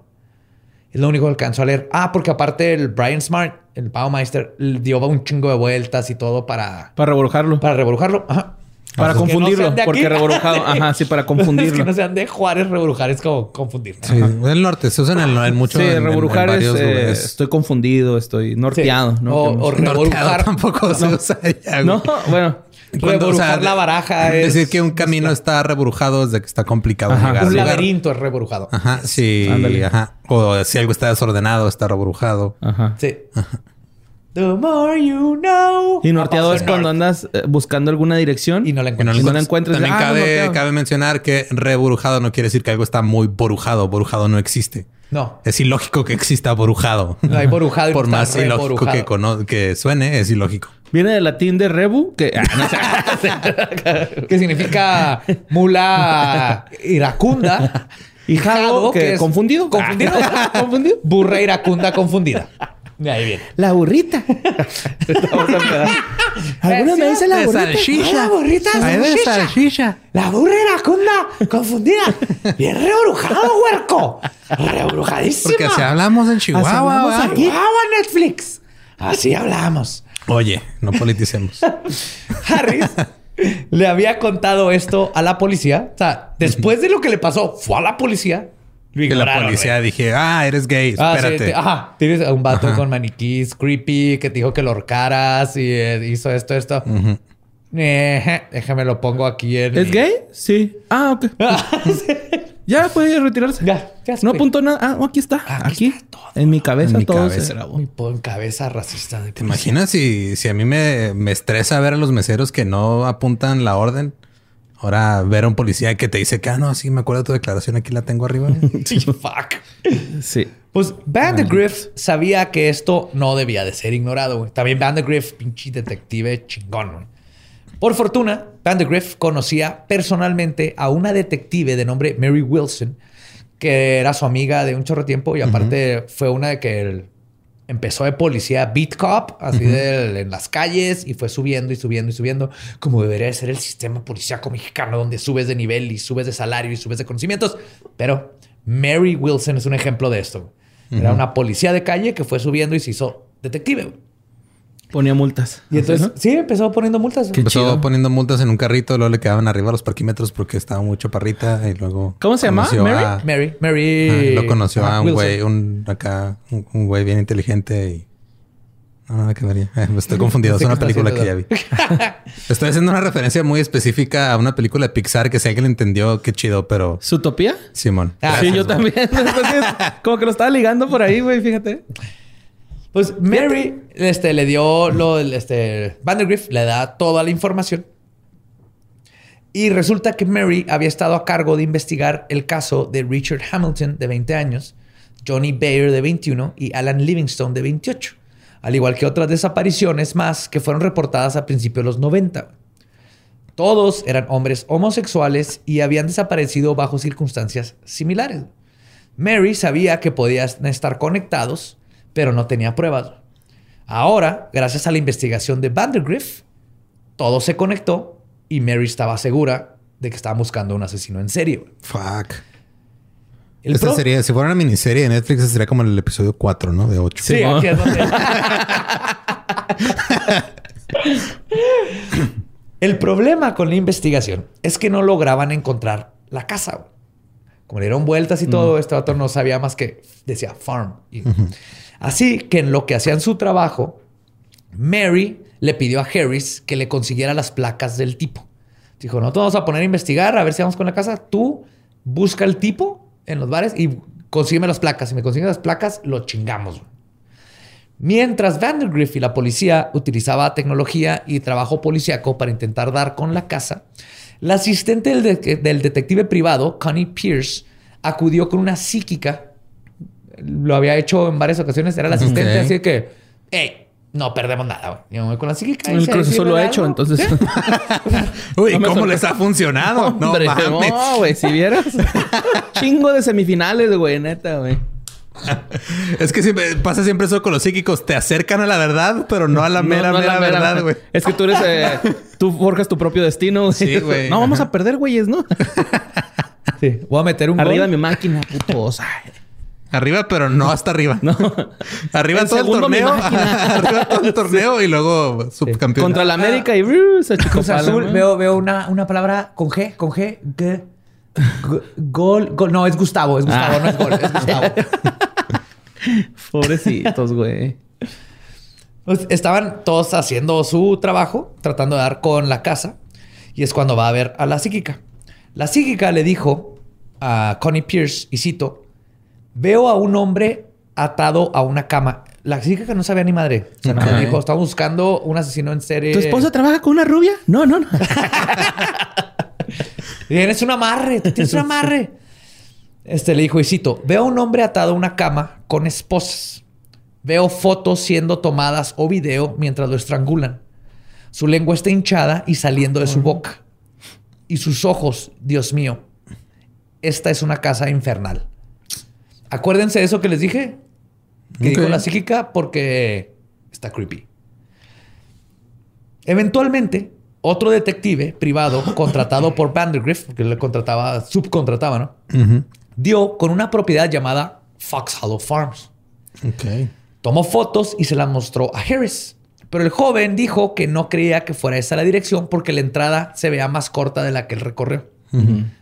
Es lo único que alcanzó a leer. Ah, porque aparte el Brian Smart, el Baumeister, dio un chingo de vueltas y todo para, Para para rebrujarlo. Ajá. Para no confundirlo. porque reborjado. Ajá, sí, para Es confundirlo. que no sean de Juárez, rebrujar es como confundir. Sí, en el norte se usan en, en mucho. Sí, en- en- en rebrujar es, eh, estoy confundido, estoy norteado. Sí. ¿no? O- no o tampoco se usa allá. No, bueno. Cuando, o sea, Rebrujar la baraja es... Decir que un camino está rebrujado desde que está complicado Ajá. llegar Un lugar. laberinto es rebrujado. Ajá, sí, Ándale. ajá. O si algo está desordenado, está rebrujado. Ajá. Sí. The more you know. Y norteado es the cuando North. andas eh, buscando alguna dirección Y no la Y encuentras. Y no la encuentras. También Ah, cabe, cabe mencionar que rebrujado no quiere decir que algo está muy borujado. Borujado no existe. No. Es ilógico que exista borujado. No hay borujado y Por más ilógico que, suene, es ilógico. Viene del latín de rebu, que ah, no. Que significa mula iracunda. Hijado, que es confundido. Confundido. confundido. Burra iracunda confundida. De ahí viene. La burrita. Vamos a empezar. Algunos me dicen la burrita. La burrita de Ahí de salchicha. salchicha. La burra iracunda confundida. Bien rebrujado, huerco. Rebrujadísima. Porque así hablamos en Chihuahua. hablamos ¿va? aquí. Chihuahua, Netflix. Así hablamos. Oye, no politicemos. Harris le había contado esto a la policía. O sea, después de lo que le pasó, fue a la policía. Lo que la policía dije, ah, eres gay, Ah, sí, espérate. te- ajá. Tienes a un vato Ajá. con maniquís creepy que te dijo que lo horcaras y eh, hizo esto, esto. Eh, déjame lo pongo aquí en. ¿Es mi- gay? Sí. Ah, ok. Ya puede retirarse. Ya, ya se No apuntó nada. Ah, aquí está. Aquí Aquí. está todo. En mi cabeza En mi todo cabeza. se grabó. Mi cabeza racista. de ¿Te imaginas si, si a mí me, me estresa ver a los meseros que no apuntan la orden? Ahora ver a un policía que te dice que, ah, no, sí, me acuerdo de tu declaración, aquí la tengo arriba. Sí, Fuck. Sí. Pues Vandegrift sabía que esto no debía de ser ignorado, güey. También Vandegrift, pinche detective chingón, güey. Por fortuna, Vandegrift conocía personalmente a una detective de nombre Mary Wilson, que era su amiga de un chorro de tiempo y aparte fue una de que él empezó de policía beat cop, así de en las calles y fue subiendo y subiendo y subiendo, como debería de ser el sistema policíaco mexicano, donde subes de nivel y subes de salario y subes de conocimientos. Pero Mary Wilson es un ejemplo de esto. Era una policía de calle que fue subiendo y se hizo detective. Ponía multas. Y entonces, sí, empezó poniendo multas. Empezó poniendo multas en un carrito, luego le quedaban arriba los parquímetros porque estaba mucho parrita y luego... ¿Cómo se llama? ¿Mary? a- Mary, Mary. Ah, lo conoció a un güey, un acá, un un güey bien inteligente y. No, nada que ver. Eh, me estoy confundido. Es una película que ya vi. Estoy haciendo una referencia muy específica a una película de Pixar que si alguien entendió, qué chido, pero ¿Zootopia? Simón. Ah, sí, yo también. Entonces, como que lo estaba ligando por ahí, güey, fíjate. Pues Mary este, le dio lo este Vandergrift le da toda la información. Y resulta que Mary había estado a cargo de investigar el caso de Richard Hamilton, de 20 años, Johnny Bayer, de 21, y Alan Livingstone, de 28. Al igual que otras desapariciones más que fueron reportadas a principios de los 90. Todos eran hombres homosexuales y habían desaparecido bajo circunstancias similares. Mary sabía que podían estar conectados, pero no tenía pruebas. Ahora, gracias a la investigación de Vandergrift, todo se conectó y Mary estaba segura de que estaba buscando un asesino en serio. Fuck. El Esta pro- sería, si fuera una miniserie de Netflix, sería como el episodio 4, ¿no? De 8. Sí, Simón. aquí es donde- El problema con la investigación es que no lograban encontrar la casa. Como le dieron vueltas y todo, este vato no sabía más que decía farm. Y- Así que en lo que hacían su trabajo, Mary le pidió a Harris que le consiguiera las placas del tipo. Dijo, no te vamos a poner a investigar, a ver si vamos con la casa. Tú busca el tipo en los bares y consígueme las placas. Si me consigues las placas, lo chingamos. Mientras Vandergrift y la policía utilizaba tecnología y trabajo policíaco para intentar dar con la casa, la asistente del, de- del detective privado, Connie Pierce, acudió con una psíquica. Lo había hecho en varias ocasiones. Era la asistente, así que, hey, no perdemos nada. güey. Yo me voy con la psíquica. y El proceso lo ha hecho, algo". entonces. Sí. Uy, No ¿cómo les ha funcionado? No Hombre, mames. no, güey, si vieras. Chingo de semifinales, güey, neta, güey. Es que siempre, pasa siempre eso con los psíquicos. Te acercan a la verdad, pero no a la No, mera, no es la mera verdad, güey. Es que tú eres. eh, tú forjas tu propio destino, güey. Sí, güey. No, vamos a perder, güeyes, ¿no? Sí. Voy a meter un Arriba gol. mi máquina, putos. Arriba, pero no hasta arriba. No. Arriba En todo el torneo. Arriba todo el torneo y luego subcampeón. Contra la América y uh, se Cruz achicopala, Azul, ¿no? veo, veo una, una palabra con G, con G. G- Go- Gol, gol. No, es Gustavo, es Gustavo, Ah. no es gol, es Gustavo. Pobrecitos, güey. Pues, estaban todos haciendo su trabajo, tratando de dar con la casa. Y es cuando va a ver a la psíquica. La psíquica le dijo a Connie Pierce, y cito, veo a un hombre atado a una cama. La psíquica no sabía ni madre. O sea, Ok. dijo, estamos buscando un asesino en serie. ¿Tu esposa trabaja con una rubia? No, no, no. Tienes un amarre, tienes un amarre. Este le dijo, y cito, veo a un hombre atado a una cama con esposas. Veo fotos siendo tomadas o video mientras lo estrangulan. Su lengua está hinchada y saliendo de su boca. Y sus ojos, Dios mío, esta es una casa infernal. Acuérdense de eso que les dije, que dijo la psíquica, porque está creepy. Eventualmente, otro detective privado contratado por Vandergrift, porque le contrataba, subcontrataba, ¿no? Dio con una propiedad llamada Fox Hollow Farms. Ok. Tomó fotos y se las mostró a Harris. Pero el joven dijo que no creía que fuera esa la dirección porque la entrada se veía más corta de la que él recorrió.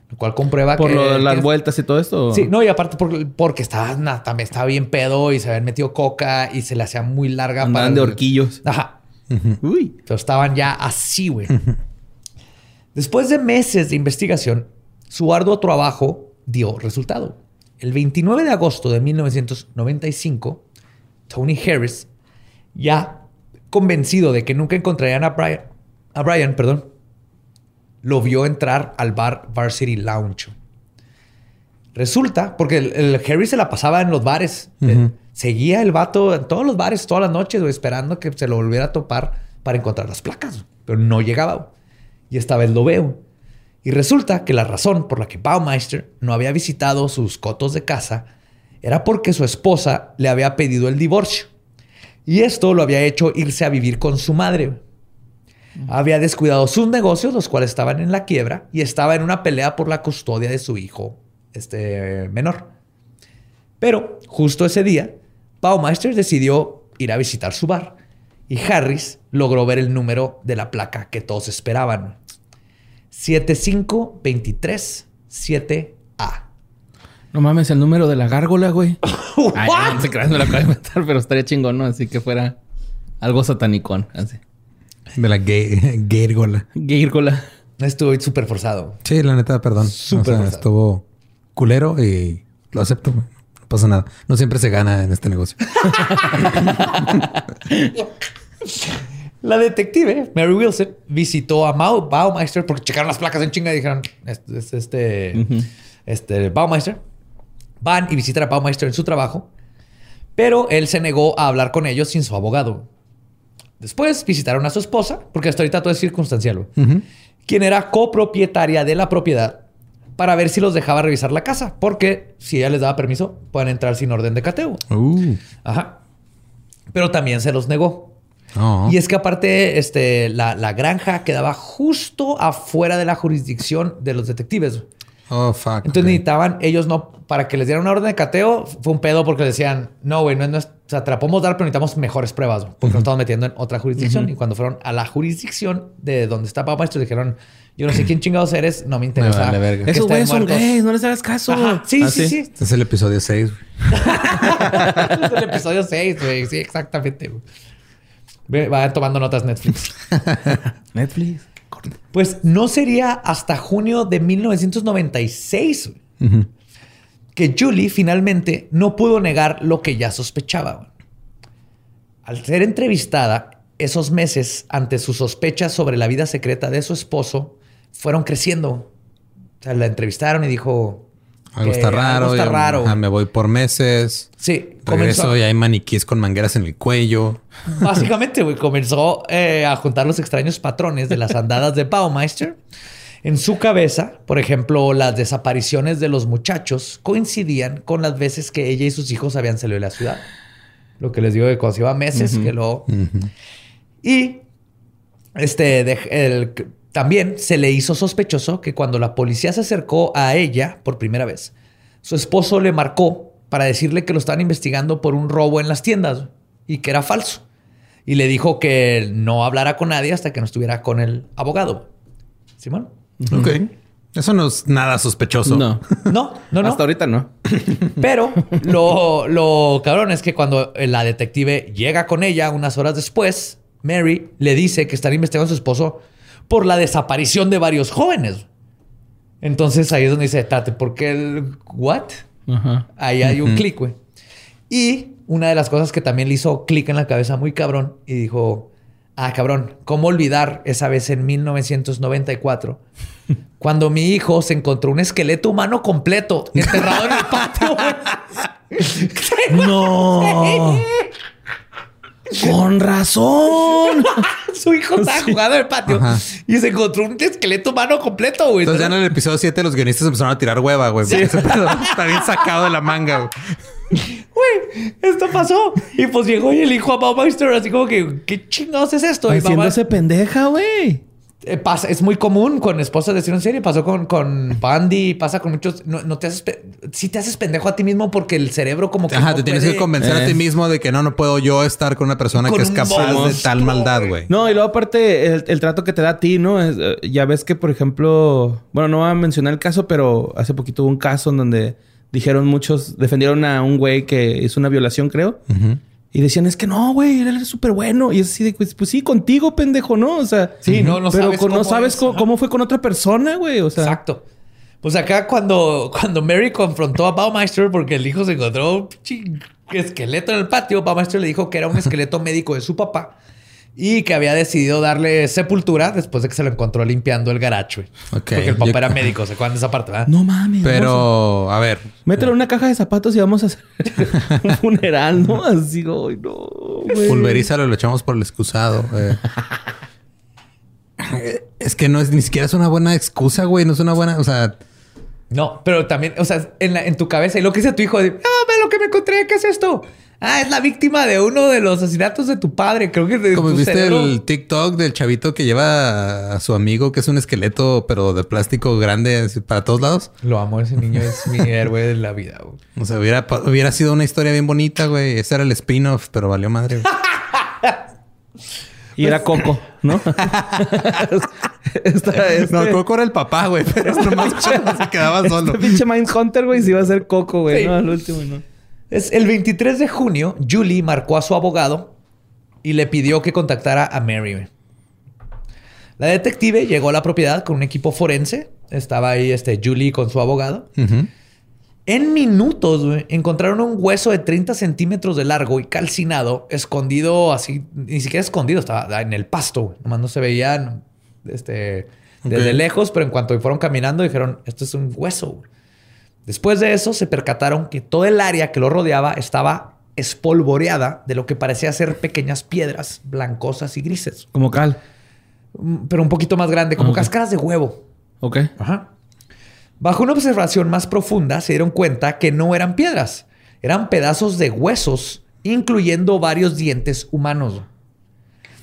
Lo cual comprueba Por que... de las que- vueltas y todo esto. Sí, no, y aparte porque, porque estaba, na- también estaba bien pedo y se habían metido coca y se le hacía muy larga Andaban el- de horquillos. Ajá. Uy. Pero estaban ya así, güey. Después de meses de investigación, su arduo trabajo dio resultado. El 29 de agosto de 1995, Tony Harris, ya convencido de que nunca encontrarían a Brian, a Brian, perdón, lo vio entrar al bar Varsity Lounge. Resulta, porque el, el Harris se la pasaba en los bares. Eh, Seguía el vato en todos los bares todas las noches, esperando que se lo volviera a topar para encontrar las placas. Pero no llegaba. Y esta vez lo veo. Y resulta que la razón por la que Baumeister no había visitado sus cotos de casa era porque su esposa le había pedido el divorcio. Y esto lo había hecho irse a vivir con su madre. Había descuidado sus negocios, los cuales estaban en la quiebra, y estaba en una pelea por la custodia de su hijo este, menor. Pero justo ese día, Baumeister decidió ir a visitar su bar Y Harris logró ver el número de la placa que todos esperaban. 75237A. No mames, el número de la gárgola, güey. Ay, no se crean, no la acabo de inventar, pero estaría chingón, ¿no? Así que fuera algo satanicón, así. De la gay, gárgola. Gárgola. Estuvo súper forzado. Sí, la neta, perdón. Súper o sea, estuvo culero y lo acepto. No pasa nada. No siempre se gana en este negocio. La detective, Mary Wilson, visitó a Mau Baumeister porque checaron las placas en chinga y dijeron, este, este, este, este Baumeister. Van y visitan a Baumeister en su trabajo, pero él se negó a hablar con ellos sin su abogado. Después visitaron a su esposa, porque hasta ahorita todo es circunstancial, quien era copropietaria de la propiedad para ver si los dejaba revisar la casa, porque si ella les daba permiso, pueden entrar sin orden de cateo. Uh. Ajá. Pero también se los negó. No. Y es que aparte, este, la, la granja quedaba justo afuera de la jurisdicción de los detectives. Oh, fuck. Entonces necesitaban, ellos no, para que les dieran una orden de cateo, fue un pedo porque decían, no, güey, no es, no es- o sea, te la podemos dar, pero necesitamos mejores pruebas, güey, porque nos estamos metiendo en otra jurisdicción. Y cuando fueron a la jurisdicción de donde está Papá Maestro, dijeron, yo no sé quién chingados eres, no me interesa. vale verga. Esos güeyes son muertos". gays, no les hagas caso. Ajá, Sí, ¿Ah, sí, sí. Este es el episodio 6. es el episodio 6, güey. Sí, exactamente. güey. Vayan tomando notas Netflix. Netflix. Pues no sería hasta junio de 1996 güey, que Julie finalmente no pudo negar lo que ya sospechaba. Al ser entrevistada, esos meses ante sus sospechas sobre la vida secreta de su esposo fueron creciendo. O sea, la entrevistaron y dijo... Algo está raro. Algo está raro. ajá, me voy por meses. Sí, Regreso comenzó- y hay maniquíes con mangueras en el cuello. Básicamente, güey, comenzó eh, a juntar los extraños patrones de las andadas de Baumeister. En su cabeza, por ejemplo, las desapariciones de los muchachos coincidían con las veces que ella y sus hijos habían salido de la ciudad. Lo que les digo de cuando se iba meses, que luego... Y este, de- el- también se le hizo sospechoso que cuando la policía se acercó a ella por primera vez, su esposo le marcó para decirle que lo estaban investigando por un robo en las tiendas y que era falso. Y le dijo que no hablara con nadie hasta que no estuviera con el abogado. ¿Simón? Ok. Eso no es nada sospechoso. No. No, no, no. Hasta ahorita no. Pero lo, lo cabrón es que cuando la detective llega con ella unas horas después, Mary le dice que están investigando a su esposo por la desaparición de varios jóvenes. Entonces ahí es donde dice, Tate, ¿por qué el what? Ajá. Ahí hay un clic, güey. Y una de las cosas que también le hizo clic en la cabeza muy cabrón y dijo, ah, cabrón, ¿cómo olvidar esa vez en 1994 cuando mi hijo se encontró un esqueleto humano completo enterrado en el patio? No. Con razón. Su hijo estaba jugando en el patio Ajá. y se encontró un esqueleto humano completo, güey. Entonces ya en el episodio 7 los guionistas empezaron a tirar hueva, güey. pedo Está bien sacado de la manga, güey. Güey, esto pasó. Y pues llegó y el hijo a Baumeister así como que, ¿qué chingados es esto? Mamá- Haciéndose pendeja, güey. Eh, pasa, es muy común con esposas de en serie. Pasó con, con Bandy, pasa con muchos. No, no te haces. Sí te haces pendejo a ti mismo porque el cerebro, como que. Ajá, no te tienes puede- que convencer a Eh. ti mismo de que no, no puedo yo estar con una persona Con que es capaz de tal maldad, güey. No, y luego aparte el, el trato que te da a ti, ¿no? Es, eh, ya ves que, por ejemplo, bueno, no voy a mencionar el caso, pero hace poquito hubo un caso en donde dijeron muchos, defendieron a un güey que hizo una violación, creo. Ujú. Y decían, es que no, güey, él es súper bueno. Y es así de, pues, pues sí, contigo, pendejo, ¿no? O sea, Sí, no, no pero sabes con- no cómo sabes es, cómo, ajá. cómo fue con otra persona, güey. O sea, Exacto. Pues acá cuando, cuando Mary confrontó a Baumeister porque el hijo se encontró un esqueleto en el patio, Baumeister le dijo que era un esqueleto médico de su papá y que había decidido darle sepultura después de que se lo encontró limpiando el garacho. güey. Ok. Porque el papá Yo- era médico, ¿se acuerdan de esa parte? verdad? no mames. Pero, a ver. Mételo en una caja de zapatos y vamos a hacer un funeral, ¿no? Así, güey, no, güey. Pulverízalo y lo echamos por el excusado. eh. es que no es ni siquiera es una buena excusa, güey. No es una buena. O sea, No, pero también, o sea, en, la- en tu cabeza, y lo que dice tu hijo, de, ah, ve lo que me encontré, ¿qué es esto? Ah, es la víctima de uno de los asesinatos de tu padre. Creo que de como tu viste cerebro- el TikTok del chavito que lleva a su amigo, que es un esqueleto, pero de plástico grande para todos lados. Lo amo, ese niño es mi héroe de la vida. güey. O sea, hubiera, hubiera sido una historia bien bonita, güey. Ese era el spin-off, pero valió madre. güey. Y era Coco, ¿no? Esta, este... No, Coco era el papá, güey. Pero esto más se quedaba solo. Este pinche Mindhunter, güey, se iba a ser Coco, güey. No, al último, no. Es el 23 de junio, Julie marcó a su abogado y le pidió que contactara a Mary. La detective llegó a la propiedad con un equipo forense. Estaba ahí este, Julie con su abogado. En minutos, encontraron un hueso de 30 centímetros de largo y calcinado, escondido así, ni siquiera escondido, estaba en el pasto. Nomás no se veían este, desde lejos, pero en cuanto fueron caminando, dijeron: Esto es un hueso. Después de eso, se percataron que todo el área que lo rodeaba estaba espolvoreada de lo que parecía ser pequeñas piedras blancosas y grises. Como cal. Mm, pero un poquito más grande, como cáscaras de huevo. Ok. Ajá. Bajo una observación más profunda, se dieron cuenta que no eran piedras, eran pedazos de huesos, incluyendo varios dientes humanos.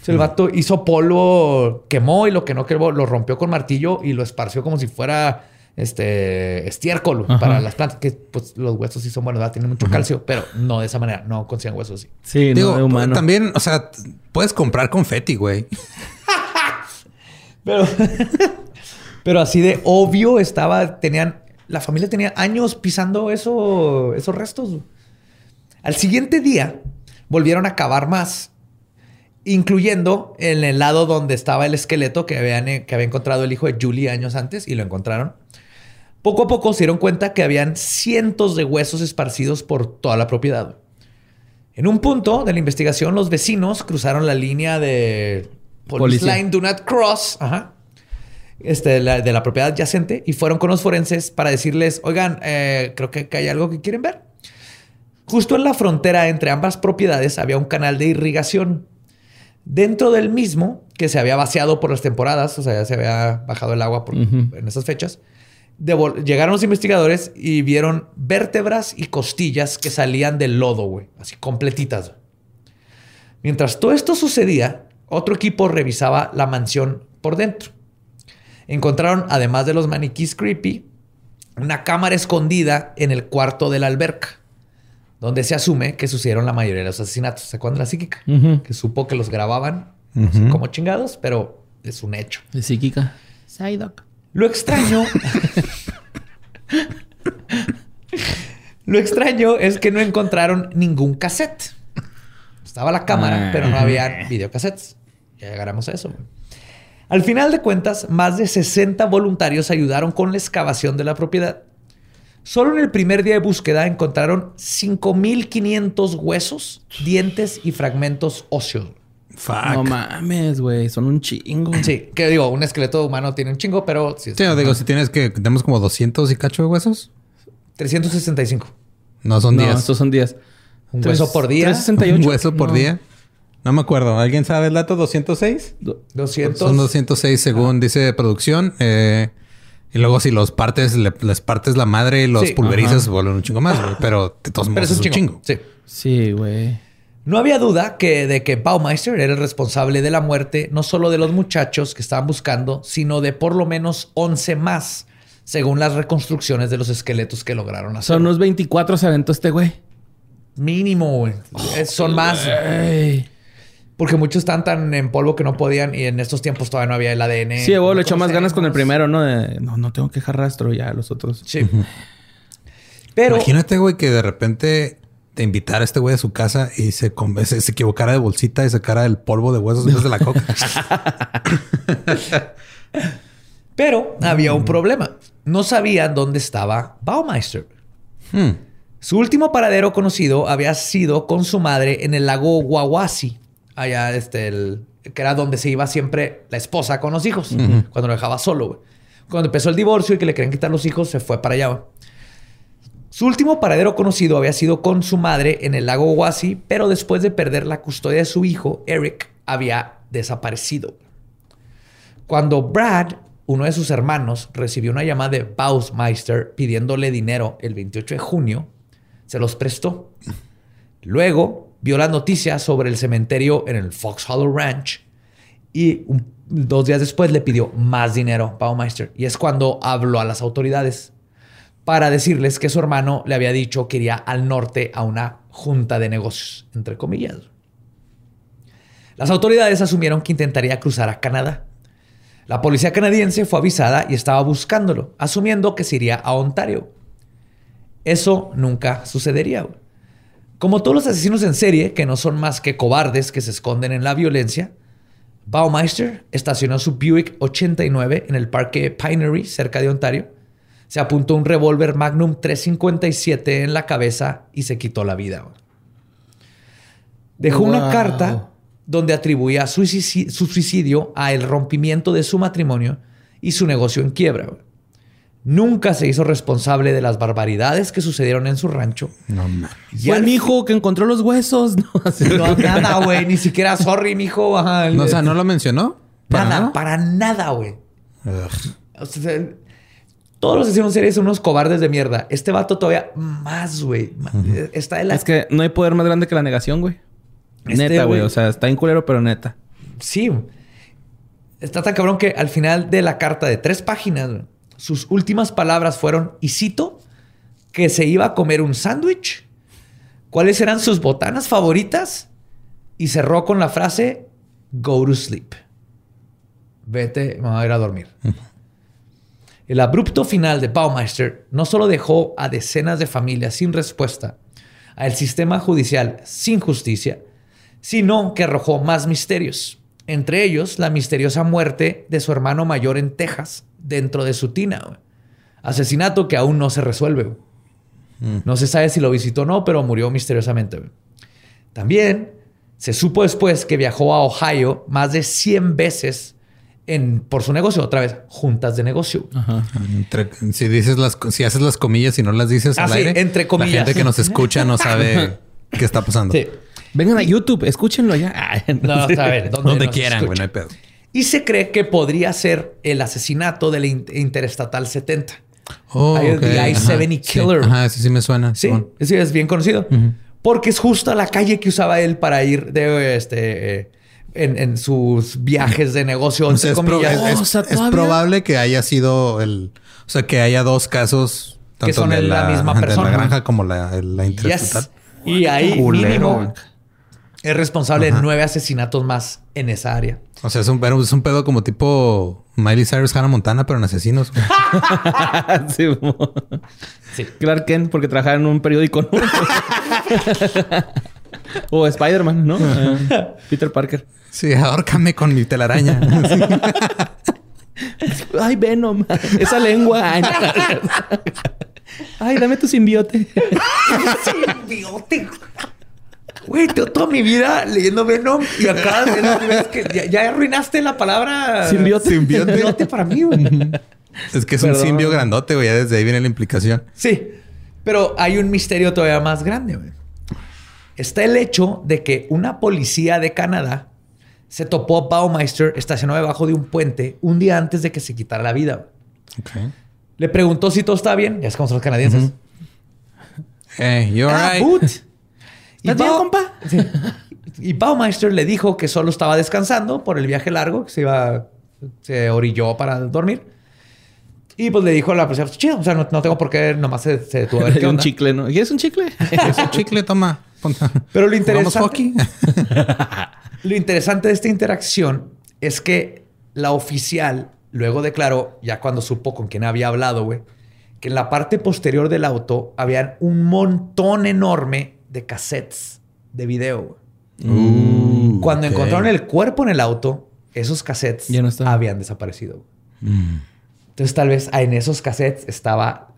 el vato hizo polvo, quemó y lo que no quemó lo rompió con martillo y lo esparció como si fuera este estiércol para las plantas, que pues los huesos sí son buenos, tienen mucho calcio, pero no de esa manera, no consiguen huesos así. Sí, Digo, no humano. También, o sea, puedes comprar confeti, güey. pero, pero así de obvio estaba, tenían, la familia tenía años pisando eso, esos restos. Al siguiente día volvieron a cavar más incluyendo en el lado donde estaba el esqueleto que, habían, que había encontrado el hijo de Julie años antes y lo encontraron. Poco a poco se dieron cuenta que habían cientos de huesos esparcidos por toda la propiedad. En un punto de la investigación, los vecinos cruzaron la línea de Police Line Do Not Cross este, de, la, propiedad adyacente y fueron con los forenses para decirles, oigan, eh, creo que hay algo que quieren ver. Justo en la frontera entre ambas propiedades había un canal de irrigación. Dentro del mismo, que se había vaciado por las temporadas, o sea, ya se había bajado el agua en esas fechas, llegaron los investigadores y vieron vértebras y costillas que salían del lodo, güey, así completitas. Mientras todo esto sucedía, otro equipo revisaba la mansión por dentro. Encontraron, además de los maniquís creepy, una cámara escondida en el cuarto de la alberca, donde se asume que sucedieron la mayoría de los asesinatos. ¿Se acuerdan de la psíquica? Que supo que los grababan como chingados, pero es un hecho. De psíquica. Psyduck. Lo extraño. Lo extraño es que no encontraron ningún cassette. Estaba la cámara, ah. pero no había videocassettes. Ya llegaremos a eso. Al final de cuentas, más de 60 voluntarios ayudaron con la excavación de la propiedad. Solo en el primer día de búsqueda encontraron 5.500 huesos, dientes y fragmentos óseos. No mames, güey. Son un chingo. Sí, que digo, un esqueleto humano tiene un chingo, pero... Sí, sí digo, si tienes que... Tenemos como 200 y cacho de huesos. 365. No, son días. No, estos son días. Un hueso por día. 368. Un hueso por día. No me acuerdo. ¿Alguien sabe el dato? ¿206? 200. Son 206 según dice producción. Eh, y luego si los partes, les partes la madre y los pulverizas, vuelven un chingo más. Pero de todos modos es un chingo. Sí. Sí, güey. No había duda que, de que Baumeister era el responsable de la muerte no solo de los muchachos que estaban buscando, sino de por lo menos 11 más, según las reconstrucciones de los esqueletos que lograron hacer. Son unos 24 se aventó este güey. Mínimo, güey. Son más. Porque muchos están tan en polvo que no podían y en estos tiempos todavía no había el ADN. Sí, güey, le echó más ganas con el primero, ¿no? no, no tengo que dejar rastro ya los otros. Sí. Pero... Imagínate, güey, que de repente invitar a este güey a su casa y se, se, equivocara de bolsita y sacara el polvo de huesos de la coca. Pero había un problema. No sabían dónde estaba Baumeister. Hmm. Su último paradero conocido había sido con su madre en el lago Wawasi, allá este, el, que era donde se iba siempre la esposa con los hijos, cuando lo dejaba solo. Cuando empezó el divorcio y que le querían quitar los hijos, se fue para allá. Su último paradero conocido había sido con su madre en el lago Wasi, pero después de perder la custodia de su hijo, Eric había desaparecido. Cuando Brad, uno de sus hermanos, recibió una llamada de Bausmeister pidiéndole dinero el 28 de junio, se los prestó. Luego vio las noticias sobre el cementerio en el Fox Hollow Ranch y dos días después le pidió más dinero a Baumeister. Y es cuando habló a las autoridades para decirles que su hermano le había dicho que iría al norte a una junta de negocios, entre comillas. Las autoridades asumieron que intentaría cruzar a Canadá. La policía canadiense fue avisada y estaba buscándolo, asumiendo que se iría a Ontario. Eso nunca sucedería. Como todos los asesinos en serie, que no son más que cobardes que se esconden en la violencia, Baumeister estacionó su Buick 89 en el parque Pinery, cerca de Ontario. Se apuntó un revólver Magnum 357 en la cabeza y se quitó la vida. Dejó una carta donde atribuía su suicidio a el rompimiento de su matrimonio y su negocio en quiebra. Nunca se hizo responsable de las barbaridades que sucedieron en su rancho. No, Fue el hijo que encontró los huesos. No, nada, güey. Ni siquiera sorry, mijo. no, o sea, ¿no lo mencionó? nada, para nada, güey. Todos los asesinos series son unos cobardes de mierda. Este vato todavía más, güey. Está Es que no hay poder más grande que la negación, güey. Este, neta, güey. O sea, está en culero, pero neta. Sí. Está tan cabrón que al final de la carta de tres páginas, sus últimas palabras fueron, y cito, que se iba a comer un sándwich, cuáles eran sus botanas favoritas, y cerró con la frase, go to sleep. Vete, me voy a ir a dormir. El abrupto final de Baumeister no solo dejó a decenas de familias sin respuesta, al sistema judicial sin justicia, sino que arrojó más misterios, entre ellos la misteriosa muerte de su hermano mayor en Texas, dentro de su tina. Asesinato que aún no se resuelve. Mm. No se sabe si lo visitó o no, pero murió misteriosamente. También se supo después que viajó a Ohio más de 100 veces en, por su negocio, otra vez, juntas de negocio. si dices las, si haces las comillas y no las dices al ah, aire, entre comillas. La gente que nos escucha no sabe qué está pasando. Sí. Vengan a YouTube, escúchenlo ya. no, a ver, donde, quieran, güey, no hay pedo. Y se cree que podría ser el asesinato del Interestatal 70. Oh, okay. The I-70 Killer. Ajá, ese sí me suena. Sí, sí es bien conocido. Porque es justo la calle que usaba él para ir de este... en, sus viajes de negocio. es, probable que haya sido el... O sea, que haya dos casos... Tanto que son de la, misma persona. De la granja como la, la interestatal. Y ahí mínimo es responsable de nueve asesinatos más en esa área. O sea, es un, es un pedo como tipo Miley Cyrus, Hannah Montana, pero en asesinos. sí, sí, Clark Kent, porque trabajaba en un periódico. o Spider-Man, ¿no? Peter Parker. Sí, ahórcame con mi telaraña. Ay, Venom. Esa lengua. Ay, dame tu simbiote. simbiote. Güey, toda mi vida leyendo Venom y acá ves que ya, arruinaste la palabra simbiote. Simbiote para mí, güey. Es que es un simbio grandote, güey. Ya desde ahí viene la implicación. Sí. Pero hay un misterio todavía más grande, güey. Está el hecho de que una policía de Canadá se topó a Baumeister estacionado debajo de un puente un día antes de que se quitara la vida. Okay. Le preguntó si todo está bien. Ya es como son los canadienses. Hey, you're ah, right. Y compa? Y Baumeister le dijo que solo estaba descansando por el viaje largo, que se iba, se orilló para dormir. Y pues le dijo a la policía, pues, chido, o sea, no, tengo por qué, nomás se, se detuvo a ver qué un chicle, ¿no? ¿Y es un chicle? es un chicle, toma. Pero lo interesante... lo interesante de esta interacción es que la oficial luego declaró, ya cuando supo con quién había hablado, güey, que en la parte posterior del auto habían un montón enorme de cassettes de video. Uh, Cuando encontraron el cuerpo en el auto, esos cassettes habían desaparecido. Mm. Entonces tal vez en esos cassettes estaba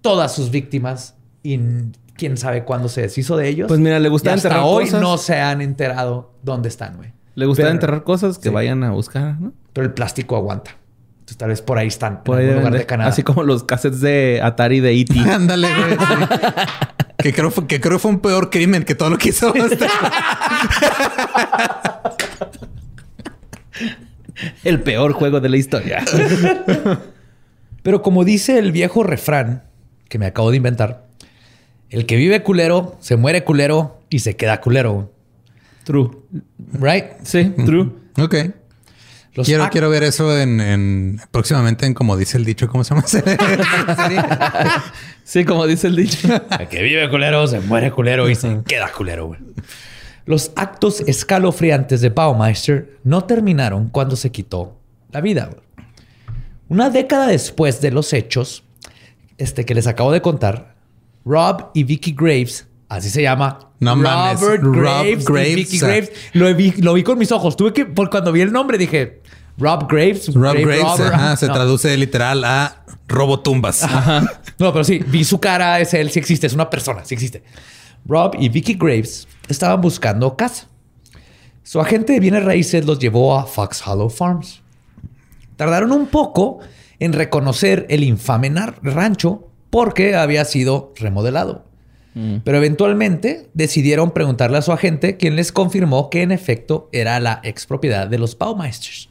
todas sus víctimas y quién sabe cuándo se deshizo de ellos. Pues mira, le gusta enterrar hoy no se han enterado dónde están, güey. Le gusta enterrar cosas que vayan a buscar, ¿no? Pero el plástico aguanta. Entonces tal vez por ahí están. Por en lugar de Canadá. Así como los cassettes de Atari de E.T. Ándale, güey. Que creo, que creo fue un peor crimen que todo lo que hizo. el peor juego de la historia. Pero como dice el viejo refrán que me acabo de inventar, el que vive culero se muere culero y se queda culero. True. Right? Sí, true. Ok quiero, quiero ver eso en, próximamente en como dice el dicho, ¿cómo se llama? sí, como dice el dicho. El que vive culero se muere culero y se queda culero, güey. Los actos escalofriantes de Baumeister no terminaron cuando se quitó la vida. Una década después de los hechos este, que les acabo de contar, Rob y Vicky Graves, así se llama. No mames. Robert Rob Graves, y Graves, Vicky. Graves. Lo vi, lo vi con mis ojos. Tuve que, por cuando vi el nombre, dije Rob Graves. Rob Grave Graves, ajá, se No. traduce literal a robotumbas. No, pero sí, vi su cara, es él, sí existe, es una persona, sí existe. Rob y Vicky Graves estaban buscando casa. Su agente de bienes raíces los llevó a Fox Hollow Farms. Tardaron un poco en reconocer el infame rancho porque había sido remodelado. Pero eventualmente decidieron preguntarle a su agente, quien les confirmó que en efecto era la expropiedad de los Baumeisters.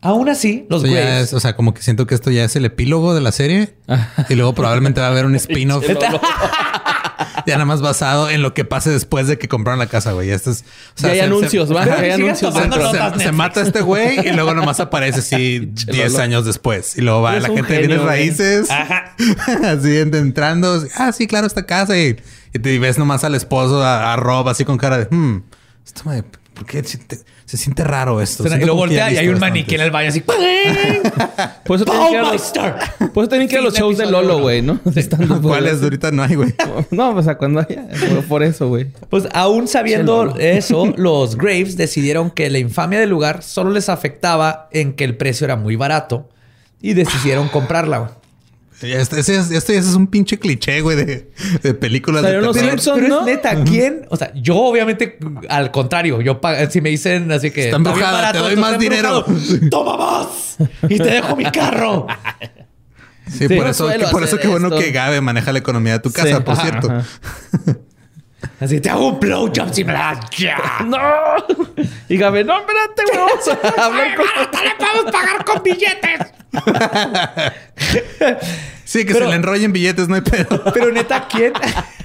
Aún así, los Esto Graves es, o sea, como que siento que esto ya es el epílogo de la serie. y luego probablemente va a haber un spin-off. ya nada más basado en lo que pase después de que compraron la casa, güey. Esto es, o Ya hay se- anuncios, se- va. Hay anuncios se, mata este güey y luego nomás aparece así 10 años después. Y luego va Eres la gente de genio, güey. raíces. así ent- entrando. Ah, sí, claro, esta casa. Y, y te ves nomás al esposo, a, a Rob, así con cara de, hmm, esto me, ¿por qué se, te- se siente raro esto? y lo voltea y hay un bastante. maniquí en el baño así. Por eso tienen que ir a los, Baumeister. por eso tienen que ir a los shows de Lolo, güey, ¿no? Estando ¿Cuáles? Ahorita no hay, güey. No, o sea, cuando haya. Por, eso, güey. Pues aún sabiendo eso, los Graves decidieron que la infamia del lugar solo les afectaba en que el precio era muy barato y decidieron comprarla. güey. Ya, Este, ese es- esto ya es un pinche cliché, güey, de, de películas de Salieron los terror. Simpsons, Pero ¿no? es neta, ¿quién? O sea, yo obviamente al contrario, yo si me dicen así que Está embrujada, te doy más dinero. embrujado, Toma más y te dejo mi carro. Sí, Sí, por eso, suelo por eso qué bueno que Gabe maneja la economía de tu casa, Sí. por Ajá, cierto. ajá. Así te hago un blowjob si me das ya. ¡No! Y Gabe, no, espérate, güey. Vamos a hablar con. le podemos pagar con billetes. Sí, que Pero- se le enrollen billetes, no hay pedo. Pero neta, ¿quién?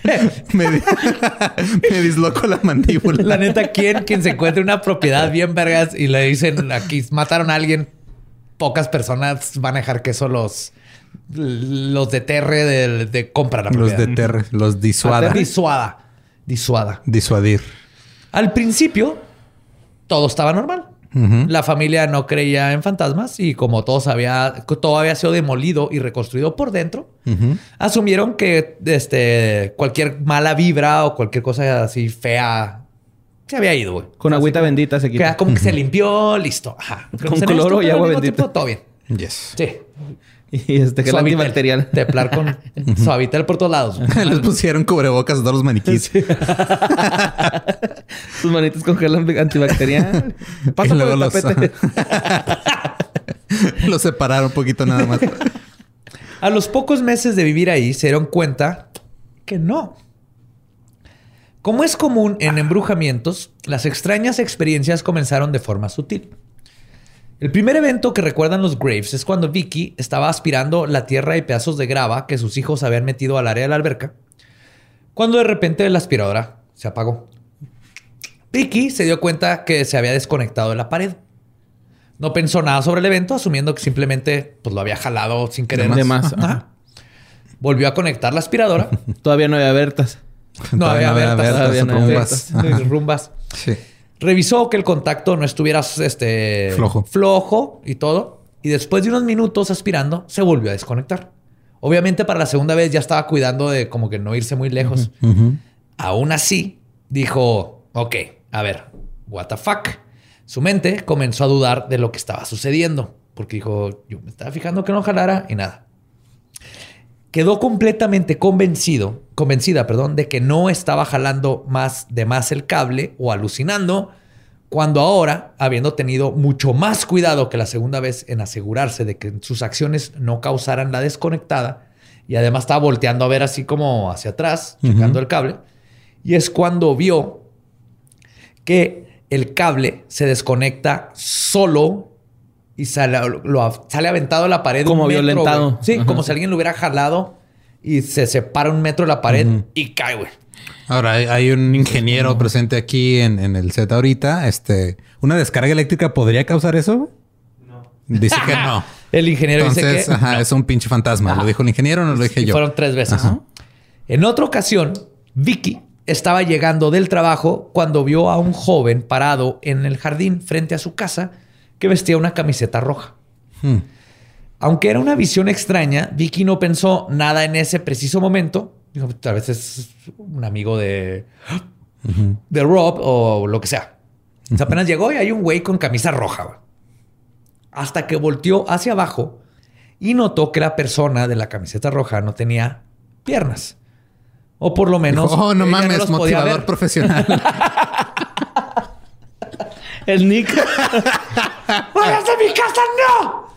me, di- me disloco la mandíbula. La neta, ¿quién quien se encuentre una propiedad bien vergas y le dicen aquí mataron a alguien? Pocas personas van a dejar que eso los, los deterre de, de comprar la Los propiedad. deterre, los disuada. Disuada. Disuada. Disuadir. Al principio, todo estaba normal. La familia no creía en fantasmas y como todo, había, todo había sido demolido y reconstruido por dentro, asumieron que este, cualquier mala vibra o cualquier cosa así fea se había ido, güey. Con agüita bendita se Que quita. como que se limpió, listo. Ajá. Con cloro y agua bendita. tiempo, todo bien. Yes. Sí. Y este, que es Suavitel. antibacterial. Teplar con suavitel por todos lados. Les pusieron cubrebocas a todos los maniquís. Tus manitas con gel antibacterial. Pasa Y por luego el los- tapete. los separaron un poquito nada más. A los pocos meses de vivir ahí se dieron cuenta que no. Como es común en embrujamientos, las extrañas experiencias comenzaron de forma sutil. El primer evento que recuerdan los Graves es cuando Vicky estaba aspirando la tierra y pedazos de grava que sus hijos habían metido al área de la alberca, cuando de repente la aspiradora se apagó. Vicky se dio cuenta que se había desconectado de la pared. No pensó nada sobre el evento, asumiendo que simplemente pues, lo había jalado sin querer. De más. Ajá. Volvió a conectar la aspiradora. Todavía no había Bertas. No había no había Bertas, Bertas, todavía no había rumbas. Bertas. Rumbas. Sí. Revisó que el contacto no estuviera este, Flojo. flojo y todo. Y después de unos minutos aspirando, se volvió a desconectar. Obviamente para la segunda vez ya estaba cuidando de como que no irse muy lejos. Aún así, dijo, ok, a ver, what the fuck. Su mente comenzó a dudar de lo que estaba sucediendo. Porque dijo, yo me estaba fijando que no jalara y nada. Quedó completamente convencido, convencida, perdón, de que no estaba jalando más de más el cable o alucinando, cuando ahora, habiendo tenido mucho más cuidado que la segunda vez en asegurarse de que sus acciones no causaran la desconectada, y además estaba volteando a ver así como hacia atrás, checando el cable, y es cuando vio que el cable se desconecta solo y sale, lo- sale aventado a la pared. Como un metro, violentado. Sí, Ajá. como si alguien lo hubiera jalado y se separa un metro de la pared y cae, güey. Ahora hay, hay un ingeniero presente aquí en, en el set ahorita. Este, ¿una descarga eléctrica podría causar eso? No. Dice que no. El ingeniero Entonces, dice que ajá, es un pinche fantasma. ¿Lo dijo el ingeniero o no lo dije y yo? fueron tres veces. Ajá. En otra ocasión, Vicky estaba llegando del trabajo cuando vio a un joven parado en el jardín frente a su casa que vestía una camiseta roja. Hmm. Aunque era una visión extraña, Vicky no pensó nada en ese preciso momento. Dijo, tal vez es un amigo de, de Rob o lo que sea. O sea, apenas llegó y hay un güey con camisa roja. Hasta que volteó hacia abajo y notó que la persona de la camiseta roja no tenía piernas. O por lo menos. Dijo, oh, no mames, motivador profesional. El Nick. ¡Vayas de mi casa, no!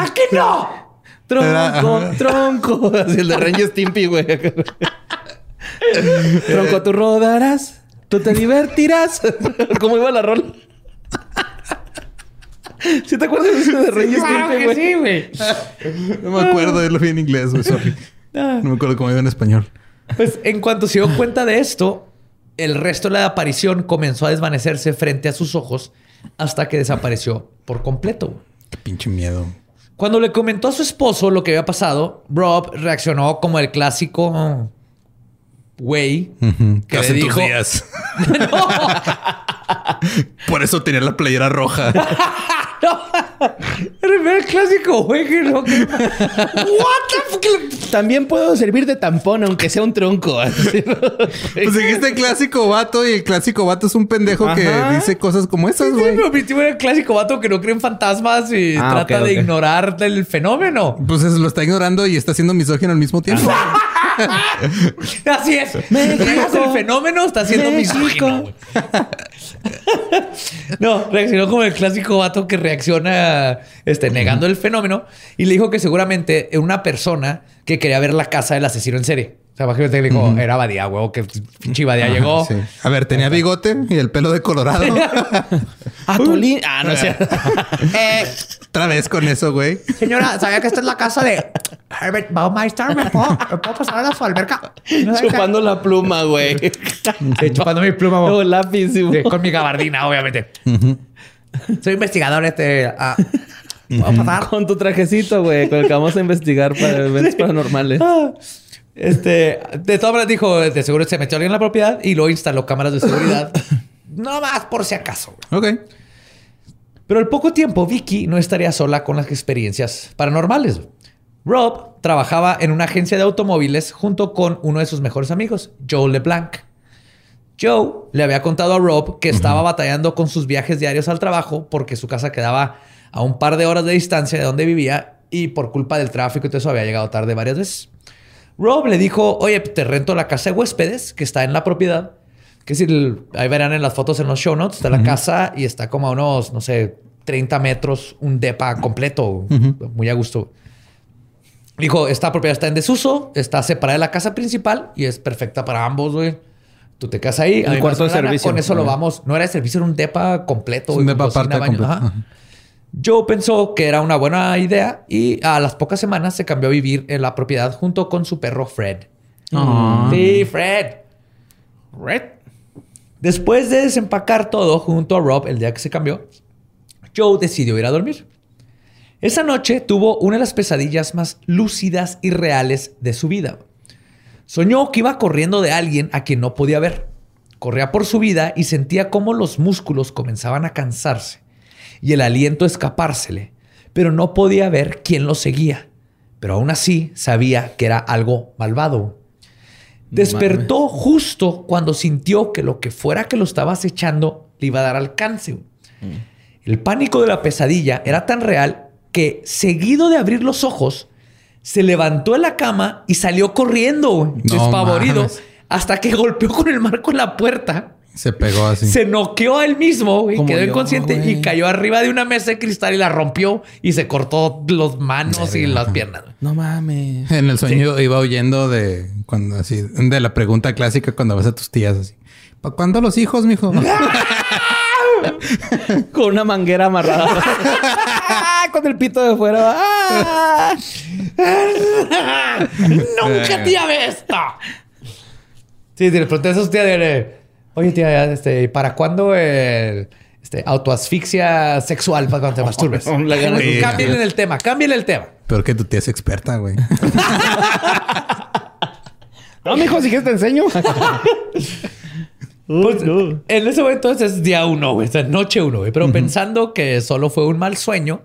¡Aquí no! tronco, tronco. Así el de Ranger Stimpy, güey. tronco, tú rodarás. Tú te divertirás. ¿Cómo iba la rola? ¿Sí te acuerdas de ese de Ranger Claro Stimpy, que güey? sí, güey. no me acuerdo, yo lo vi en inglés, güey, sorry. No me acuerdo cómo iba en español. Pues en cuanto se dio cuenta de esto, el resto de la aparición comenzó a desvanecerse frente a sus ojos hasta que desapareció por completo. Qué pinche miedo. Cuando le comentó a su esposo lo que había pasado, Rob reaccionó como el clásico güey que Hace le tus dijo, días. Por eso tenía la playera roja. Era el clásico güey que no. que- What the fuck? También puedo servir de tampón, aunque sea un tronco. Así, ¿no? Pues dijiste clásico vato y el clásico vato es un pendejo que dice cosas como esas, Sí, güey. pero mi tío era el clásico vato que no cree en fantasmas y Ah, trata de ignorar el fenómeno. Pues es- lo está ignorando y está siendo misógino al mismo tiempo. Así es. México. El fenómeno, está siendo México. misógino. no, reaccionó como el clásico vato que reacciona este, negando el fenómeno y le dijo que seguramente era una persona que quería ver la casa del asesino en serie. O sea, imagínate que le dijo, era Badía, huevo, que pinche Badía llegó. Sí. A ver, tenía bigote y el pelo de colorado. Atolín. Ah, no sé. Eh, Otra vez con eso, güey. señora, ¿sabía que esta es la casa de Herbert Baumeister? ¿Me puedo, me puedo pasar a su alberca? No sé qué. Chupando la pluma, güey. Sí, chupando mi pluma, O lápiz. sí, con mi gabardina, obviamente. Soy investigador, este. ah, ¿Puedo pasar? Con tu trajecito, güey, con el que vamos a investigar para eventos paranormales. Ah, Este, de todas maneras dijo, de seguro se metió alguien en la propiedad y luego instaló cámaras de seguridad. no más por si acaso. güey. Ok. Pero al poco tiempo, Vicky no estaría sola con las experiencias paranormales. Rob trabajaba en una agencia de automóviles junto con uno de sus mejores amigos, Joe LeBlanc. Joe le había contado a Rob que estaba batallando con sus viajes diarios al trabajo porque su casa quedaba a un par de horas de distancia de donde vivía y por culpa del tráfico y todo eso había llegado tarde varias veces. Rob le dijo, oye, te rento la casa de huéspedes que está en la propiedad. Que si el- ahí verán en las fotos en los show notes, está la casa y está como a unos, no sé, 30 metros, un depa completo, muy a gusto. Dijo, esta propiedad está en desuso, está separada de la casa principal y es perfecta para ambos, güey. Tú te casas ahí. El cuarto de servicio. Con eso lo vamos. No era de servicio, era un depa completo. Un depa cocina, aparte baño. completo. Ajá. Joe pensó que era una buena idea y a las pocas semanas se cambió a vivir en la propiedad junto con su perro Fred. Sí, Fred. Red. Después de desempacar todo junto a Rob el día que se cambió, Joe decidió ir a dormir. Esa noche tuvo una de las pesadillas más lúcidas y reales de su vida. Soñó que iba corriendo de alguien a quien no podía ver. Corría por su vida y sentía cómo los músculos comenzaban a cansarse y el aliento escapársele, pero no podía ver quién lo seguía. Pero aún así sabía que era algo malvado. Despertó justo cuando sintió que lo que fuera que lo estaba acechando le iba a dar alcance. El pánico de la pesadilla era tan real que, seguido de abrir los ojos, se levantó de la cama y salió corriendo, No despavorido, mames. hasta que golpeó con el marco en la puerta. Se pegó así. Se noqueó a él mismo, güey, Como quedó yo, inconsciente y cayó arriba de una mesa de cristal y la rompió y se cortó las manos y las piernas. No mames. En el sueño iba huyendo de cuando así, de la pregunta clásica cuando vas a tus tías así. ¿Para cuándo los hijos, mijo? Con una manguera amarrada. Con el pito de fuera. ¡Nunca tía ve esto! Sí, le pregunté a sus tías de, oye tía, este, ¿para cuándo el este, autoasfixia sexual para cuando te masturbes? Cámbienle el tema, cámbienle el tema. Pero que tu tía es experta, güey. No, mijo, si quieres te enseño. Pues, En ese momento es día uno, güey. O sea, noche uno, güey. Pero pensando que solo fue un mal sueño,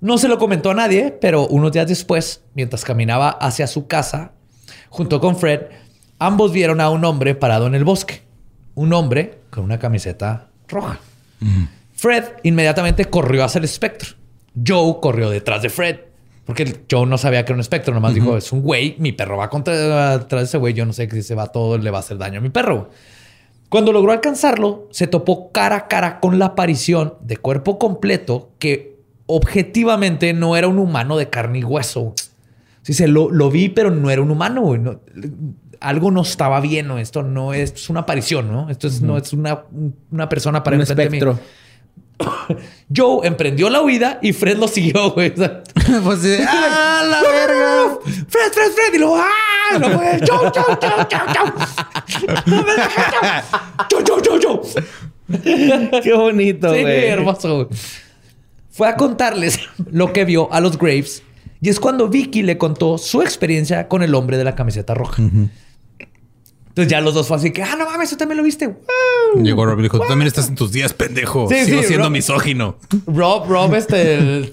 no se lo comentó a nadie, pero unos días después, mientras caminaba hacia su casa, junto con Fred, ambos vieron a un hombre parado en el bosque. Un hombre con una camiseta roja. Fred inmediatamente corrió hacia el espectro. Joe corrió detrás de Fred. Porque Joe no sabía que era un espectro, nomás dijo, es un güey, mi perro va contra detrás de ese güey, yo no sé si se va todo le va a hacer daño a mi perro. Cuando logró alcanzarlo, se topó cara a cara con la aparición de cuerpo completo que objetivamente no era un humano de carne y hueso. Sí, se lo, lo vi, pero no era un humano. No- algo no estaba bien, ¿no? Esto no es, es una aparición, ¿no? Esto es, no es una, una persona para Un de mí. espectro. Joe emprendió la huida y Fred lo siguió, güey. Pues sí. ¡Ah, la verga! Fred, Fred, Fred. Y luego, ¡ah! Luego, fue, Joe, Joe, Joe, Joe, Joe. Joe. Joe, Joe, Joe, Joe. Qué bonito, Sí, güey. hermoso. güey. Fue a contarles lo que vio a los Graves. Y es cuando Vicky le contó su experiencia con el hombre de la camiseta roja. Entonces ya los dos fue así que, ah, no mames, tú también lo viste. ¡Wow! Llegó Rob y dijo, tú también estás en tus días, pendejo. Sí, Sigo sí, siendo Rob- misógino. Rob, Rob, este. el-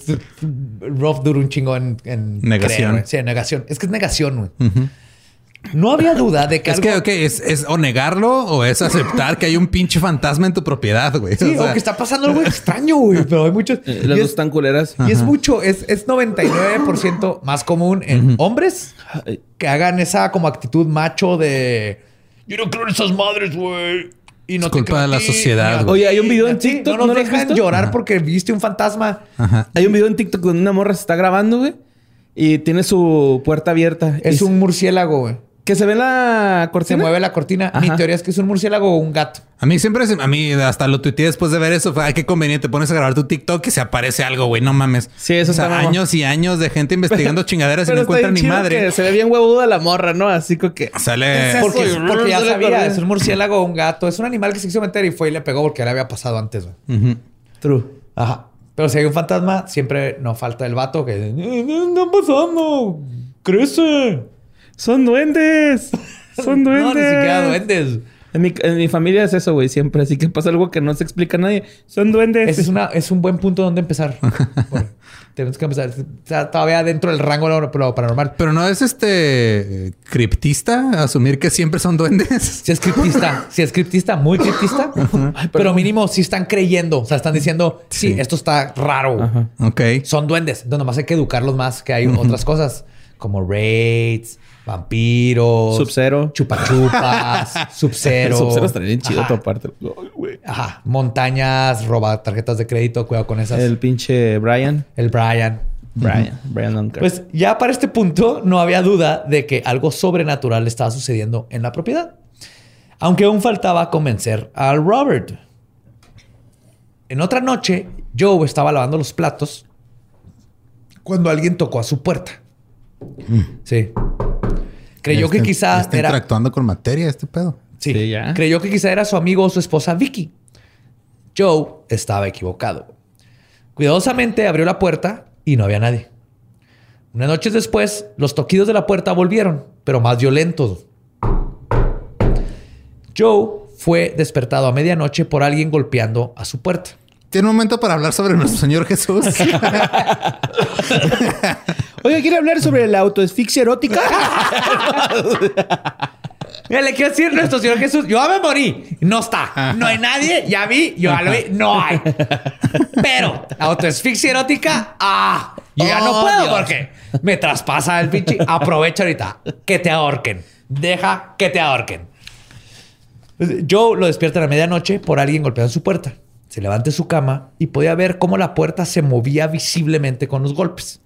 Rob duró un chingo en. en Negación. creer, sí, en negación. Es que es negación, güey. No había duda de que. Es algo- que, ok, es, es o negarlo o es aceptar que hay un pinche fantasma en tu propiedad, güey. Sí, O o, sea, que está pasando algo extraño, güey. Pero hay muchos. Eh, Las dos están culeras. Y es mucho, es, es 99% más común en hombres que hagan esa como actitud macho de yo no creo en esas madres, güey. Y no Es te culpa de la sociedad, güey. Oye, hay un video en. TikTok, No nos ¿no dejan visto? llorar Ajá. porque viste un fantasma. Ajá. Hay un video en TikTok donde una morra se está grabando, güey. Y tiene su puerta abierta. Es Y un murciélago, güey. Que se ve la Se cortina. mueve la cortina. Mi teoría es que es un murciélago o un gato. A mí siempre, se- a mí hasta lo tuiteé después de ver eso. Fue, ay, qué conveniente. Pones a grabar tu TikTok y se aparece algo, güey. No mames. Sí, eso o sea, está años y años de gente investigando chingaderas y no encuentran ni madre. que Se ve bien huevuda la morra, ¿no? Así como que... Sale. Porque- Porque, porque ya no sabía, es un murciélago o un gato. Es un animal que se quiso meter y fue y le pegó porque ya le había pasado antes, güey. True. Ajá. Pero si hay un fantasma, siempre nos falta el vato que... "Eh, ¿Qué está pasando? Crece. Son duendes. Son duendes. No, ni siquiera duendes. En mi, en mi familia es eso, güey, siempre. Así que pasa algo que no se explica a nadie. Son duendes. Ese es, una, es un buen punto donde empezar. Bueno, tenemos que empezar. Sea, todavía dentro del rango de lo paranormal. Pero no es este criptista asumir que siempre son duendes. Si es criptista, si es criptista, muy criptista, pero mínimo si están creyendo. O sea, están diciendo, sí, Sí. esto está raro. Ajá. Ok. Son duendes. Entonces, nomás hay que educarlos más, que hay otras cosas como raids, vampiros, Sub-Zero. chupachupas, subcero. Sub-Zero estaría bien chido aparte. Ajá. Montañas, roba tarjetas de crédito, cuidado con esas. El El, pinche Brian. Brian. Brian. Brian Duncan. Pues ya para este punto no había duda de que algo sobrenatural estaba sucediendo en la propiedad. Aunque aún faltaba convencer al Robert. En otra noche, Joe estaba lavando los platos cuando alguien tocó a su puerta. Sí. Creyó que quizá está era... interactuando con materia este pedo. Sí, Sí, ya. Creyó que quizá era su amigo o su esposa Vicky. Joe estaba equivocado. Cuidadosamente abrió la puerta y no había nadie. Unas noches después, los toquidos de la puerta volvieron, pero más violentos. Joe fue despertado a medianoche por alguien golpeando a su puerta. Tiene un momento para hablar sobre nuestro Señor Jesús. Oye, ¿quiere hablar sobre la autoasfixia erótica? Mira, le quiero decir nuestro Señor Jesús, yo ya me morí. No está. No hay nadie. Ya vi, yo ya lo vi. No hay. Pero autoasfixia erótica, ah, yo ya no Oh, puedo Dios. porque me traspasa el pinche. Aprovecha ahorita. Que te ahorquen. Deja que te ahorquen. Joe lo despierta a la medianoche por alguien golpeando su puerta. Se levanta de su cama y podía ver cómo la puerta se movía visiblemente con los golpes.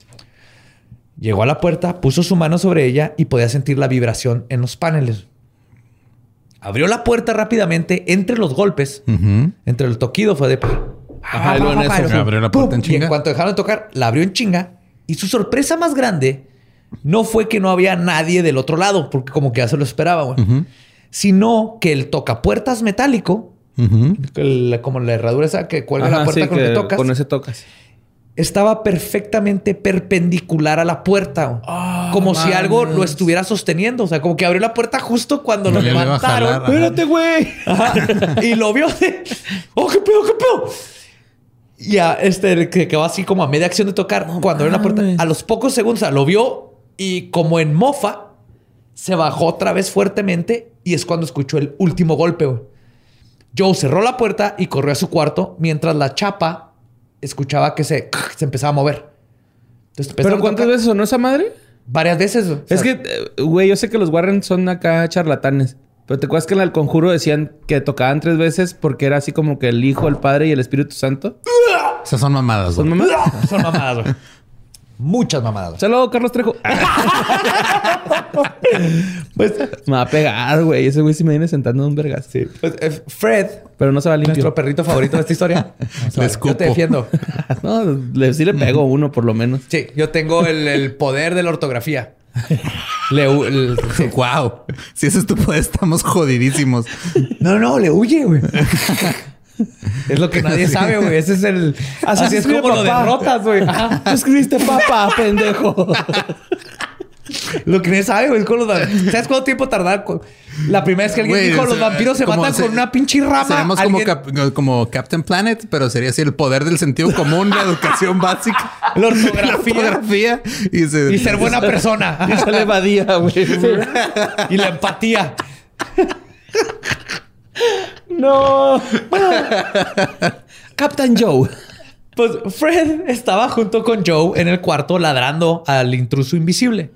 Llegó a la puerta, puso su mano sobre ella y podía sentir la vibración en los paneles. Abrió la puerta rápidamente entre los golpes. Entre el toquido fue de... Ajá, y luego en eso, abrió la puerta en Y chinga. en cuanto dejaron de tocar, la abrió en chinga. Y su sorpresa más grande no fue que no había nadie del otro lado, porque como que ya se lo esperaba, güey. Sino que el tocapuertas metálico, el- como la herradura esa que cuelga la puerta sí, con la que que tocas, con ese tocas. Estaba perfectamente perpendicular a la puerta. Ah, como si algo lo estuviera sosteniendo. O sea, como que abrió la puerta justo cuando lo levantaron. Espérate, güey. Y lo vio de, oh, qué pedo, qué pedo. Y a este que quedó así como a media acción de tocar. cuando abrió la puerta, a los pocos segundos, o sea, lo vio y como en mofa, se bajó otra vez fuertemente y es cuando escuchó el último golpe. güey. Joe cerró la puerta y corrió a su cuarto mientras la chapa escuchaba que se, se empezaba a mover. Entonces, ¿Pero cuántas veces sonó esa madre? Varias veces. güey. O Es sea, que, eh, güey, yo sé que los Warren son acá charlatanes. Pero te acuerdas que en el conjuro decían que tocaban tres veces porque era así como que el Hijo, el Padre y el Espíritu Santo. Esas son mamadas. Son güey. mamadas. son mamadas. güey. Muchas mamadas. Saludos, Carlos Trejo. Pues, me va a pegar, güey. Ese güey sí me viene sentando en un vergas. Sí. pues, eh, Fred, Pero no se va limpio. nuestro perrito favorito de esta historia. Escupo. Yo te defiendo. no, le, sí le pego uno por lo menos. Sí, yo tengo el, el poder de la ortografía. Le hu- el- sí. Wow. Si ese es tu poder, estamos jodidísimos. No, no, le huye, güey. Es lo que nadie sabe, güey. Ese es el. Así, Así es como lo papá. derrotas, güey. Tú escribiste papá, pendejo. Lo que nadie sabe, güey. es con los vampiros. ¿Sabes cuánto tiempo tardar? con- La primera vez que alguien Güey, dijo o los vampiros se matan se- con una pinche rama. Seríamos como, alguien- cap- como Captain Planet, pero sería así el poder del sentido común, la educación básica, La ortografía. la ortografía y, se- Y ser buena persona. Y sale Badía, güey. y la empatía. No. Captain Joe. Pues Fred estaba junto con Joe en el cuarto ladrando al intruso invisible.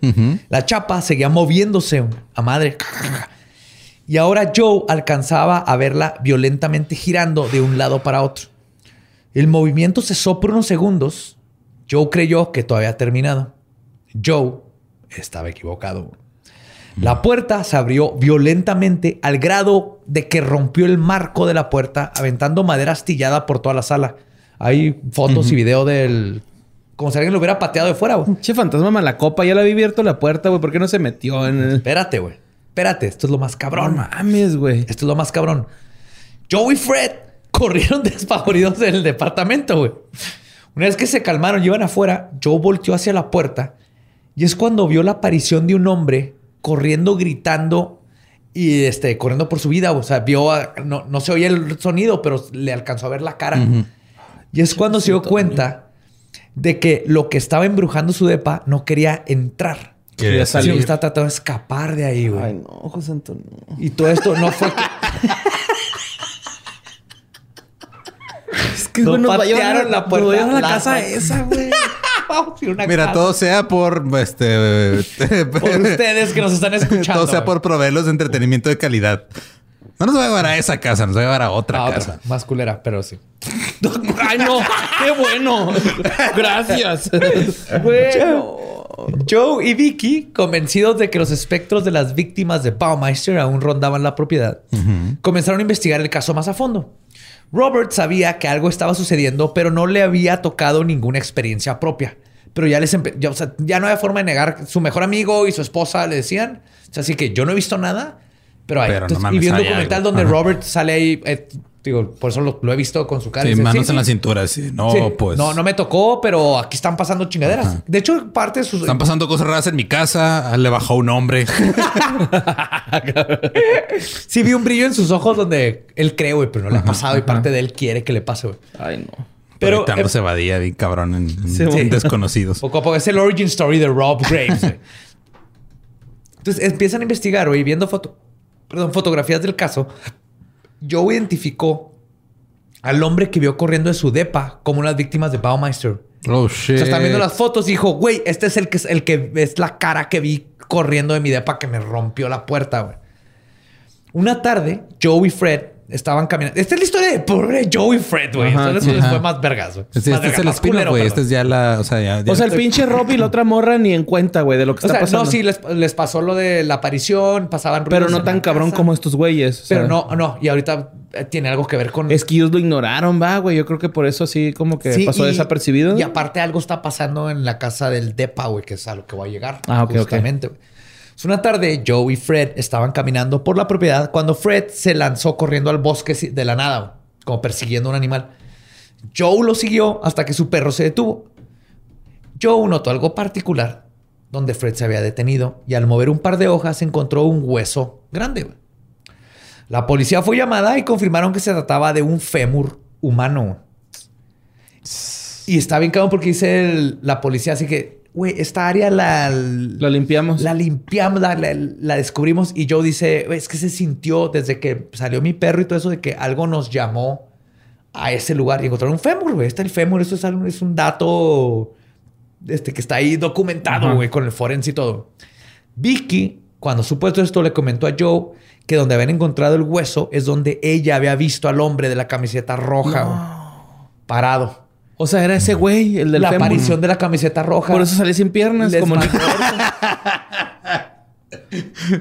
La chapa seguía moviéndose a madre. Y ahora Joe alcanzaba a verla violentamente girando de un lado para otro. El movimiento cesó por unos segundos. Joe creyó que todavía había terminado. Joe estaba equivocado. La puerta se abrió violentamente al grado de que rompió el marco de la puerta, aventando madera astillada por toda la sala. Hay fotos y video del... Como si alguien lo hubiera pateado de fuera, güey. Che, fantasma malacopa. Ya le había abierto la puerta, güey. ¿Por qué no se metió en el... Espérate, güey. Espérate, esto es lo más No cabrón. mames, güey. Esto es lo más cabrón. Joe y Fred corrieron despavoridos del departamento, güey. Una vez que se calmaron y iban afuera, Joe volteó hacia la puerta y es cuando vio la aparición de un hombre corriendo, gritando y este, corriendo por su vida. O sea, vio, a- no, no se oía el sonido, pero le alcanzó a ver la cara. Y es cuando se dio cuenta de que lo que estaba embrujando su depa no quería entrar. Quería salir. que estaba tratando de escapar de ahí, güey. Ay, no, José Antonio. Y todo esto no fue que... Es que, No patearon la puerta. la La- casa esa, güey. Vamos a a una Mira, casa. todo sea por este Por ustedes que nos están escuchando. todo sea güey. por proveerlos de entretenimiento de calidad. No nos va a llevar a esa casa, nos va a llevar a otra otra. casa. Más culera, pero sí. Ay, no. Qué bueno. Gracias. Bueno. Joe y Vicky, convencidos de que los espectros de las víctimas de Baumeister aún rondaban la propiedad, comenzaron a investigar el caso más a fondo. Robert sabía que algo estaba sucediendo, pero no le había tocado ninguna experiencia propia. Pero ya les ya, o sea, ya no había forma de negar. Su mejor amigo y su esposa le decían. O sea, así que yo no he visto nada, pero hay. Pero no Entonces, mames, y vi un documental donde. Robert sale ahí. eh, digo, por eso lo, lo he visto con su cara. y Sí, dice, manos sí, en la cintura, sí. No, Sí. pues. No, no me tocó, pero aquí están pasando chingaderas. De hecho, parte de sus. Están pasando cosas raras en mi casa. Le bajó un hombre. Sí, vi un brillo en sus ojos donde él cree, güey, pero no le ha pasado y parte de él quiere que le pase, güey. Ay, no. Pero Pero eh, se evadía bien cabrón en, desconocidos. poco a poco es el origin story de Rob Graves. güey. Entonces empiezan a investigar, güey, viendo foto, perdón, fotografías del caso. Joe identificó al hombre que vio corriendo de su depa como unas víctimas de Baumeister. Oh O shit. sea, están viendo las fotos y dijo, güey, este es el que es el que es la cara que vi corriendo de mi depa que me rompió la puerta, güey. Una tarde, Joe y Fred estaban caminando. Esta es la historia de pobre Joe y Fred, güey. Fue más vergas, güey. Este, Más este es el culero, güey. Este es ya la. O sea, ya. ya O sea, el pinche Rob y la otra morra ni en cuenta, güey, de lo que O está sea, pasando. no, sí, les, les pasó lo de la aparición, pasaban Pero no tan cabrón casa. como estos güeyes. o sea, Pero no, no. Y ahorita eh, tiene algo que ver con... Es que ellos lo ignoraron, va, güey. Yo creo que por eso así como que Sí, pasó y- desapercibido. Y aparte algo está pasando en la casa del Depa, güey, que es a lo que voy a llegar. Ah, ok, justamente, güey. Una tarde, Joe y Fred estaban caminando por la propiedad cuando Fred se lanzó corriendo al bosque de la nada, como persiguiendo un animal. Joe lo siguió hasta que su perro se detuvo. Joe notó algo particular donde Fred se había detenido y al mover un par de hojas encontró un hueso grande. La policía fue llamada y confirmaron que se trataba de un fémur humano. Y está bien claro porque dice la policía, así que, güey, esta área la... La limpiamos. La limpiamos, la, la descubrimos y Joe dice, es que se sintió desde que salió mi perro y todo eso de que algo nos llamó a ese lugar y encontraron un fémur, güey. Está el fémur, eso es, algo, es un dato este, que está ahí documentado, güey, con el forense y todo. Vicky, cuando supo esto, le comentó a Joe que donde habían encontrado el hueso es donde ella había visto al hombre de la camiseta roja, parado. O sea, era ese güey, el del La aparición de la camiseta roja. Por eso salí sin piernas, como Nick Torso.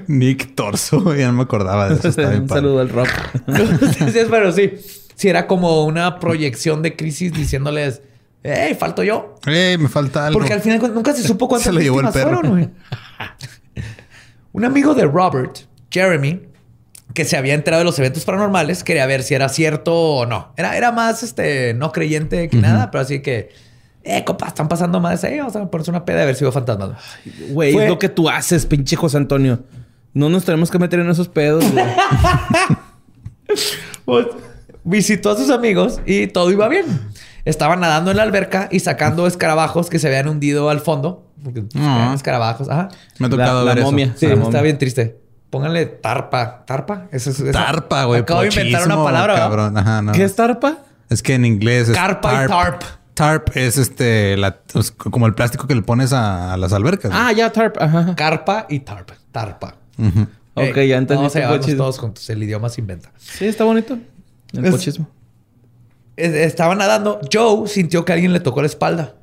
Nick Torso, ya no me acordaba de eso. Un saludo al rock. sí, pero sí si era como una proyección de crisis diciéndoles, hey, falto yo. Hey, me falta algo. Porque al final nunca se supo cuántas se lo llevó el perro. Un amigo de Robert, Jeremy, que se había enterado de los eventos paranormales, quería ver si era cierto o no. Era, era más este, no creyente que nada, pero así que, eh, copa, están pasando más ahí. Vamos a ponerse una peda de ver si veo fantasmas. Güey, es lo que tú haces, pinche José Antonio. No nos tenemos que meter en esos pedos, güey. Pues, visitó a sus amigos y todo iba bien. Estaban nadando en la alberca y sacando escarabajos que se habían hundido al fondo. Porque pues, ah. escarabajos. Ajá. Me ha tocado la, ver momia. Sí, está bien triste. Pónganle tarpa. ¿Tarpa? Eso es, tarpa, güey. Acabo de inventar una palabra. Cabrón. Ajá, no. ¿Qué es tarpa? Es que en inglés es Carpa y tarp. Tarp es este pues, como el plástico que le pones a, las albercas. Ah, ya, tarp. Ajá. Carpa y tarp. Tarpa. Ok, ya entendí. Vamos a todos juntos. El idioma se inventa. Sí, está bonito. El pochismo. Estaba nadando. Joe sintió que alguien le tocó la espalda.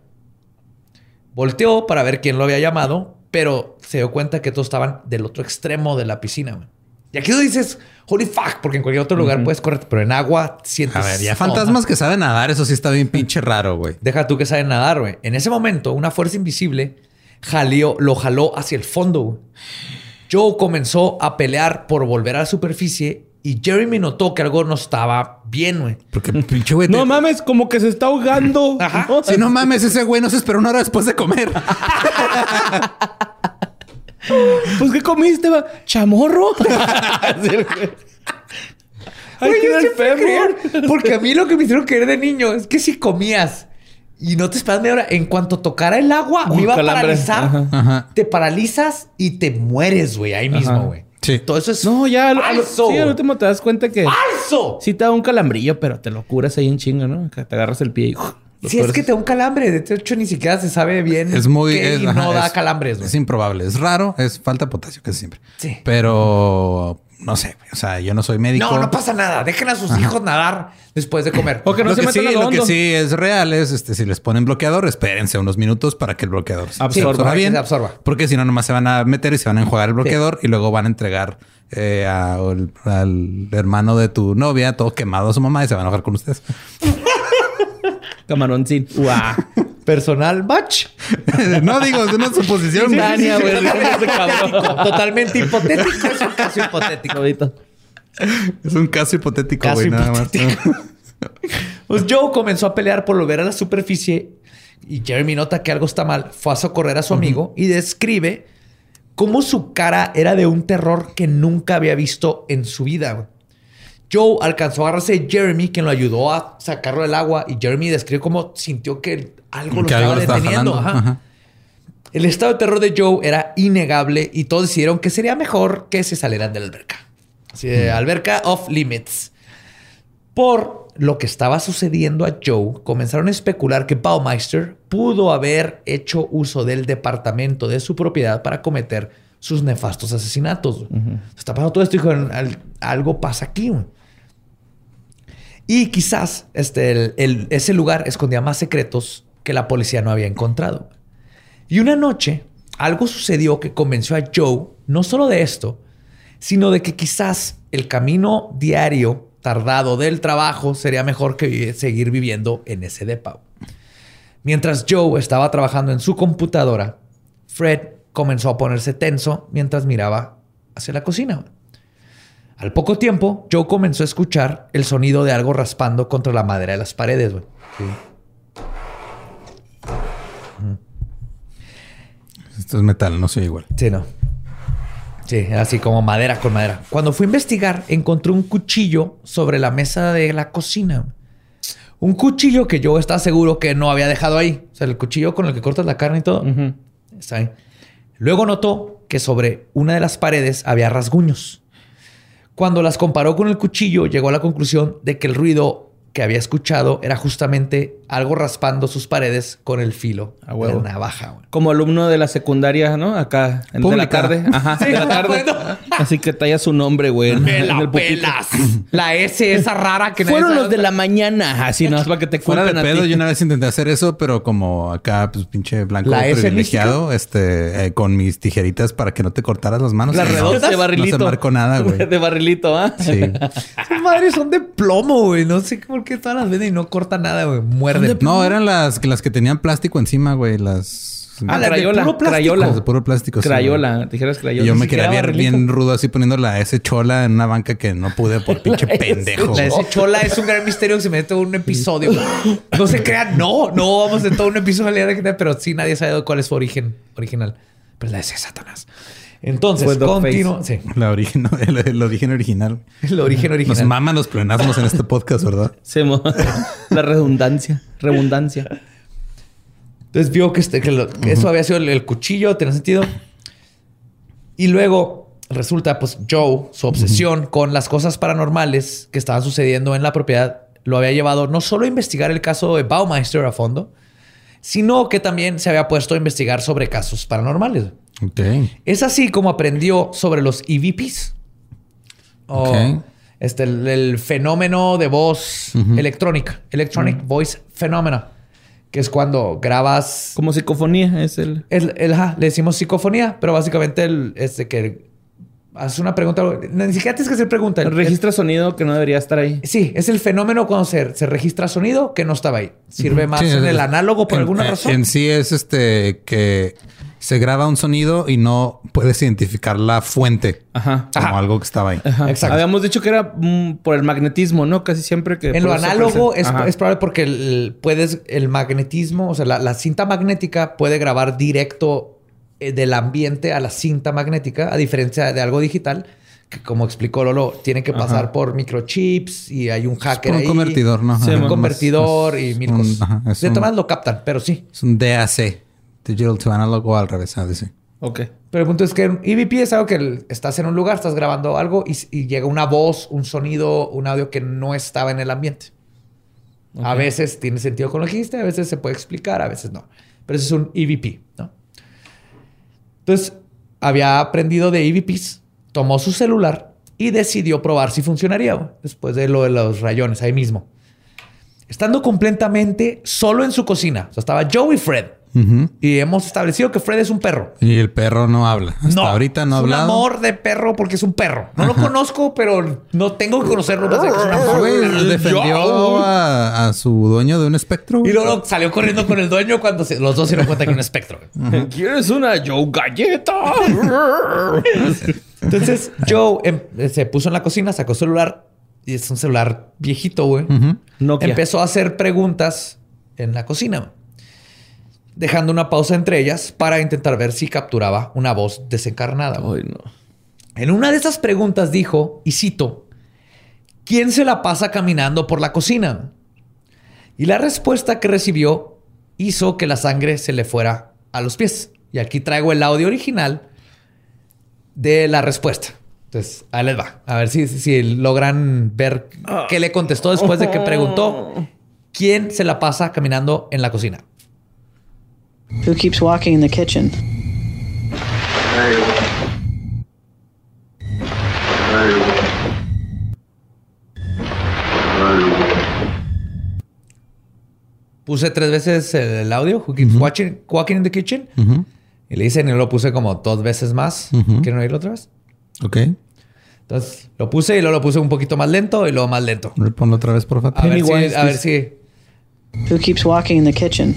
Volteó para ver quién lo había llamado, pero se dio cuenta que todos estaban del otro extremo de la piscina. Y aquí tú dices, holy fuck, porque en cualquier otro lugar puedes correr, pero en agua sientes. A ver, ya fantasmas que saben nadar, eso sí está bien pinche raro, güey. Deja tú que saben nadar, güey. En ese momento, una fuerza invisible jaleó, lo jaló hacia el fondo. Joe comenzó a pelear por volver a la superficie y Jeremy notó que algo no estaba bien, güey. Porque pinche güey. No mames, como que se está ahogando. Ajá. Si no mames, ese güey no se esperó una hora después de comer. pues, ¿qué comiste? Va? ¿Chamorro? Ay, el porque a mí lo que me hicieron creer de niño es que si comías y no te esperas media hora, en cuanto tocara el agua, me iba a paralizar. Te paralizas y te mueres, güey, ahí mismo, güey. Sí. Todo eso es. No, ya. falso. sí, al último te das cuenta que. ¡Falso! Sí te da un calambrillo, pero te lo curas ahí en chingo, ¿no? Te agarras el pie y. Si es que te da un calambre. De hecho, ni siquiera se sabe bien. Es muy. no da calambres, Es improbable. Es raro. Es falta de potasio casi siempre. Sí. Pero no sé, o sea, yo no soy médico. No, no pasa nada. Dejen a sus hijos nadar después de comer. Porque no lo, se que sí, lo que sí es real es, este, si les ponen bloqueador, espérense unos minutos para que el bloqueador se absorba, bien. absorba. Porque si no, nomás se van a meter y se van a enjuagar el bloqueador y luego van a entregar eh, al hermano de tu novia todo quemado a su mamá y se van a enojar con ustedes. Camaroncín. Personal match. no digo, es una suposición. Totalmente hipotético. Es un caso hipotético. Es un caso hipotético, güey, nada más. pues Joe comenzó a pelear por volver a la superficie y Jeremy nota que algo está mal. Fue a socorrer a su amigo y describe cómo su cara era de un terror que nunca había visto en su vida. Joe alcanzó a agarrarse de Jeremy, quien lo ayudó a sacarlo del agua, y Jeremy describe cómo sintió que algo lo estaba deteniendo. El estado de terror de Joe era innegable y todos decidieron que sería mejor que se salieran de la alberca. Así de alberca off limits. Por lo que estaba sucediendo a Joe, comenzaron a especular que Baumeister pudo haber hecho uso del departamento de su propiedad para cometer sus nefastos asesinatos. Está pasando todo esto y algo pasa aquí. Y quizás este, ese lugar escondía más secretos que la policía no había encontrado. Y una noche, algo sucedió que convenció a Joe no solo de esto, sino de que quizás el camino diario tardado del trabajo sería mejor que seguir viviendo en ese depa. Mientras Joe estaba trabajando en su computadora, Fred comenzó a ponerse tenso mientras miraba hacia la cocina. Al poco tiempo, Joe comenzó a escuchar el sonido de algo raspando contra la madera de las paredes, güey. Esto es metal, no soy igual. Sí, no. Sí, así como madera con madera. Cuando fui a investigar, encontré un cuchillo sobre la mesa de la cocina. Un cuchillo que yo estaba seguro que no había dejado ahí. O sea, el cuchillo con el que cortas la carne y todo. Está ahí. Luego notó que sobre una de las paredes había rasguños. Cuando las comparó con el cuchillo, llegó a la conclusión de que el ruido que había escuchado era justamente algo raspando sus paredes con el filo A de huevo. la navaja. güey. Como alumno de la secundaria, ¿no? Acá, en de la tarde. Ajá, Sí, de la tarde. bueno. Así que talla su nombre, güey. en- Me en la el pelas. La S esa rara que nadie Fueron sabe los de la mañana. Así no es para que te Fuera de pedo, ti. yo una vez intenté hacer eso, pero como acá, pues pinche blanco ¿La S privilegiado, este, eh, con mis tijeritas para que no te cortaras las manos. Las redondas de barrilito. No se marcó nada, güey. De barrilito, ¿ah? Sí. Esas madres son de plomo, güey. No sé por qué todas las venden y no corta nada, güey. No, eran las, las que tenían plástico encima, güey. Las... Ah, de crayola. puro plástico. Crayola. las de puro plástico. sí, Crayola. Tijeras crayola. Y yo me quería ver bien rudo así poniendo la S chola en una banca que no pude por pinche La S pendejo. La S chola es un gran misterio que se mete en un episodio. No se crean, no, no vamos en todo un episodio, pero sí nadie sabe cuál es su origen original. Pero la S es Satanás. Entonces, continúo. Sí, La origen, el, el origen original. el origen original. Nos maman los pleonasmos en este podcast, ¿verdad? Mo- la redundancia. Redundancia. Entonces vio que, este- que lo- que eso había sido el, el cuchillo, tenía sentido. Y luego resulta, pues Joe, su obsesión con las cosas paranormales que estaban sucediendo en la propiedad, lo había llevado no solo a investigar el caso de Baumeister a fondo, sino que también se había puesto a investigar sobre casos paranormales. Ok. Es así como aprendió sobre los EVPs. O, Ok. este, el, el fenómeno de voz electrónica, Electronic Voice Phenomena, que es cuando grabas. Como psicofonía es el... El, el- ajá, le decimos psicofonía, pero básicamente el, este que haces una pregunta. Ni siquiera tienes que hacer pregunta. El- Registra sonido que no debería estar ahí. sí, es el fenómeno cuando se, se registra sonido que no estaba ahí. Sirve más Sí, en es- el análogo por en- alguna razón. En sí es este que se graba un sonido y no puedes identificar la fuente Ajá. como Ajá. algo que estaba ahí. Ajá. Exacto. Habíamos dicho que era mm, por el magnetismo, ¿no? Casi siempre que... En lo análogo es, probable porque el, el- puedes, el magnetismo, o sea, la, la cinta magnética puede grabar directo eh, del ambiente a la cinta magnética, a diferencia de algo digital, que como explicó Lolo, tiene que pasar Ajá. por microchips y hay un hacker por un ahí. convertidor, ¿no? Sí, un convertidor y es mil un- cosas. ajá, es de un- todas maneras lo captan, pero sí. Es un DAC, Digital to Analog o al revés, ah, dice. Ok. Pero el punto es que un EVP es algo que estás en un lugar, estás grabando algo y, y llega una voz, un sonido, un audio que no estaba en el ambiente. A veces tiene sentido con lo que dijiste, a veces se puede explicar, a veces no. Pero eso es un EVP, ¿no? Entonces, había aprendido de EVPs, tomó su celular y decidió probar si funcionaría después de lo de los rayones ahí mismo. Estando completamente solo en su cocina. Estaba Joe y Fred. Y hemos establecido que Fred es un perro. Y el perro no habla. Hasta ahorita no ha es un hablado. amor de perro porque es un perro. No lo conozco, pero no tengo que conocerlo. Que es. Güey, defendió a, a su dueño de un espectro. Y luego salió corriendo con el dueño cuando se- los dos se dieron cuenta que era un espectro. ¿Quieres una Joe Galleta? Entonces Joe em- se puso en la cocina, sacó celular y es un celular viejito, güey. Nokia. Empezó a hacer preguntas en la cocina, dejando una pausa entre ellas para intentar ver si capturaba una voz desencarnada. Ay, no. En una de esas preguntas dijo, y cito, ¿quién se la pasa caminando por la cocina? Y la respuesta que recibió hizo que la sangre se le fuera a los pies. Y aquí traigo el audio original de la respuesta. Entonces, ahí les va. A ver si, si logran ver qué le contestó después de que preguntó quién se la pasa caminando en la cocina. Who keeps walking in the kitchen? Puse tres veces el audio, Who keeps watching, walking in the kitchen. Y le dicen, y lo puse como dos veces más. Ujú. ¿Quieren oírlo otra vez? Ok. Entonces lo puse y luego lo puse un poquito más lento y luego más lento. Ponlo otra vez, por favor. A ver, si, a ver si. Who keeps walking in the kitchen?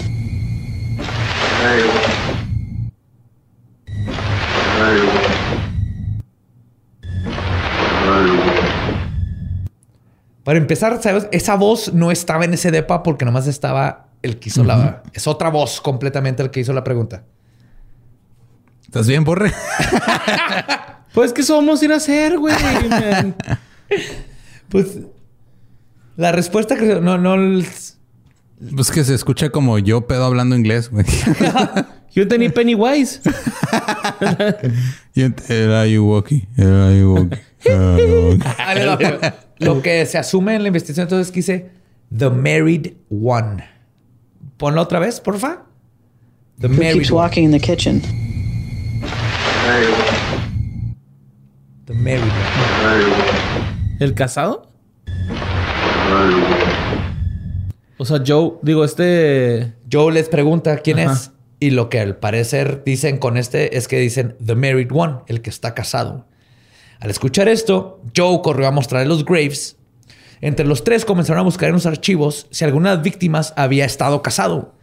Para empezar, ¿sabes? Esa voz no estaba en ese depa porque nomás estaba el que hizo la... Es otra voz completamente el que hizo la pregunta. ¿Estás bien, Borre? Pues que somos ir a hacer, güey. man. Pues la respuesta que no, no, Pues que se escucha como yo pedo hablando inglés, güey. Yo tenía Pennywise. Era you walkie, era you walkie, you pero lo que se asume en la investigación entonces es que dice The Married One. Ponlo otra vez, porfa. The Who Married keeps One. walking in the kitchen? The Married One. ¿El casado? O sea, Joe, digo, este. Joe les pregunta quién Ajá. es. Y lo que al parecer dicen con este es que dicen The Married One, el que está casado. Al escuchar esto, Joe corrió a mostrarle los Graves. Entre los tres comenzaron a buscar en los archivos si alguna de las víctimas había estado casado.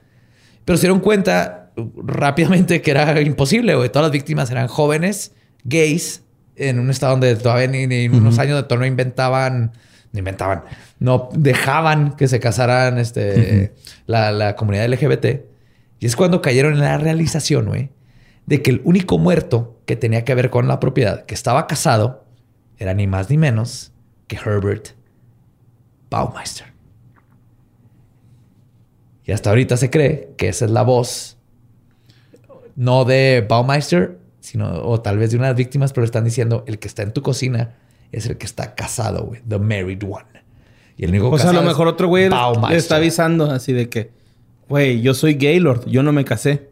Pero se dieron cuenta uh, rápidamente que era imposible, güey. Todas las víctimas eran jóvenes, gays, en un estado donde todavía en unos años de todo no inventaban, inventaban, no dejaban que se casaran este, la, la comunidad LGBT. Y es cuando cayeron en la realización, güey, de que el único muerto que tenía que ver con la propiedad, que estaba casado, era ni más ni menos que Herbert Baumeister. Y hasta ahorita se cree que esa es la voz, no de Baumeister, sino, o tal vez de unas víctimas, pero están diciendo el que está en tu cocina es el que está casado, güey, the married one. Y el único O sea, a lo mejor otro güey le está avisando así de que, güey, yo soy Gaylord, yo no me casé.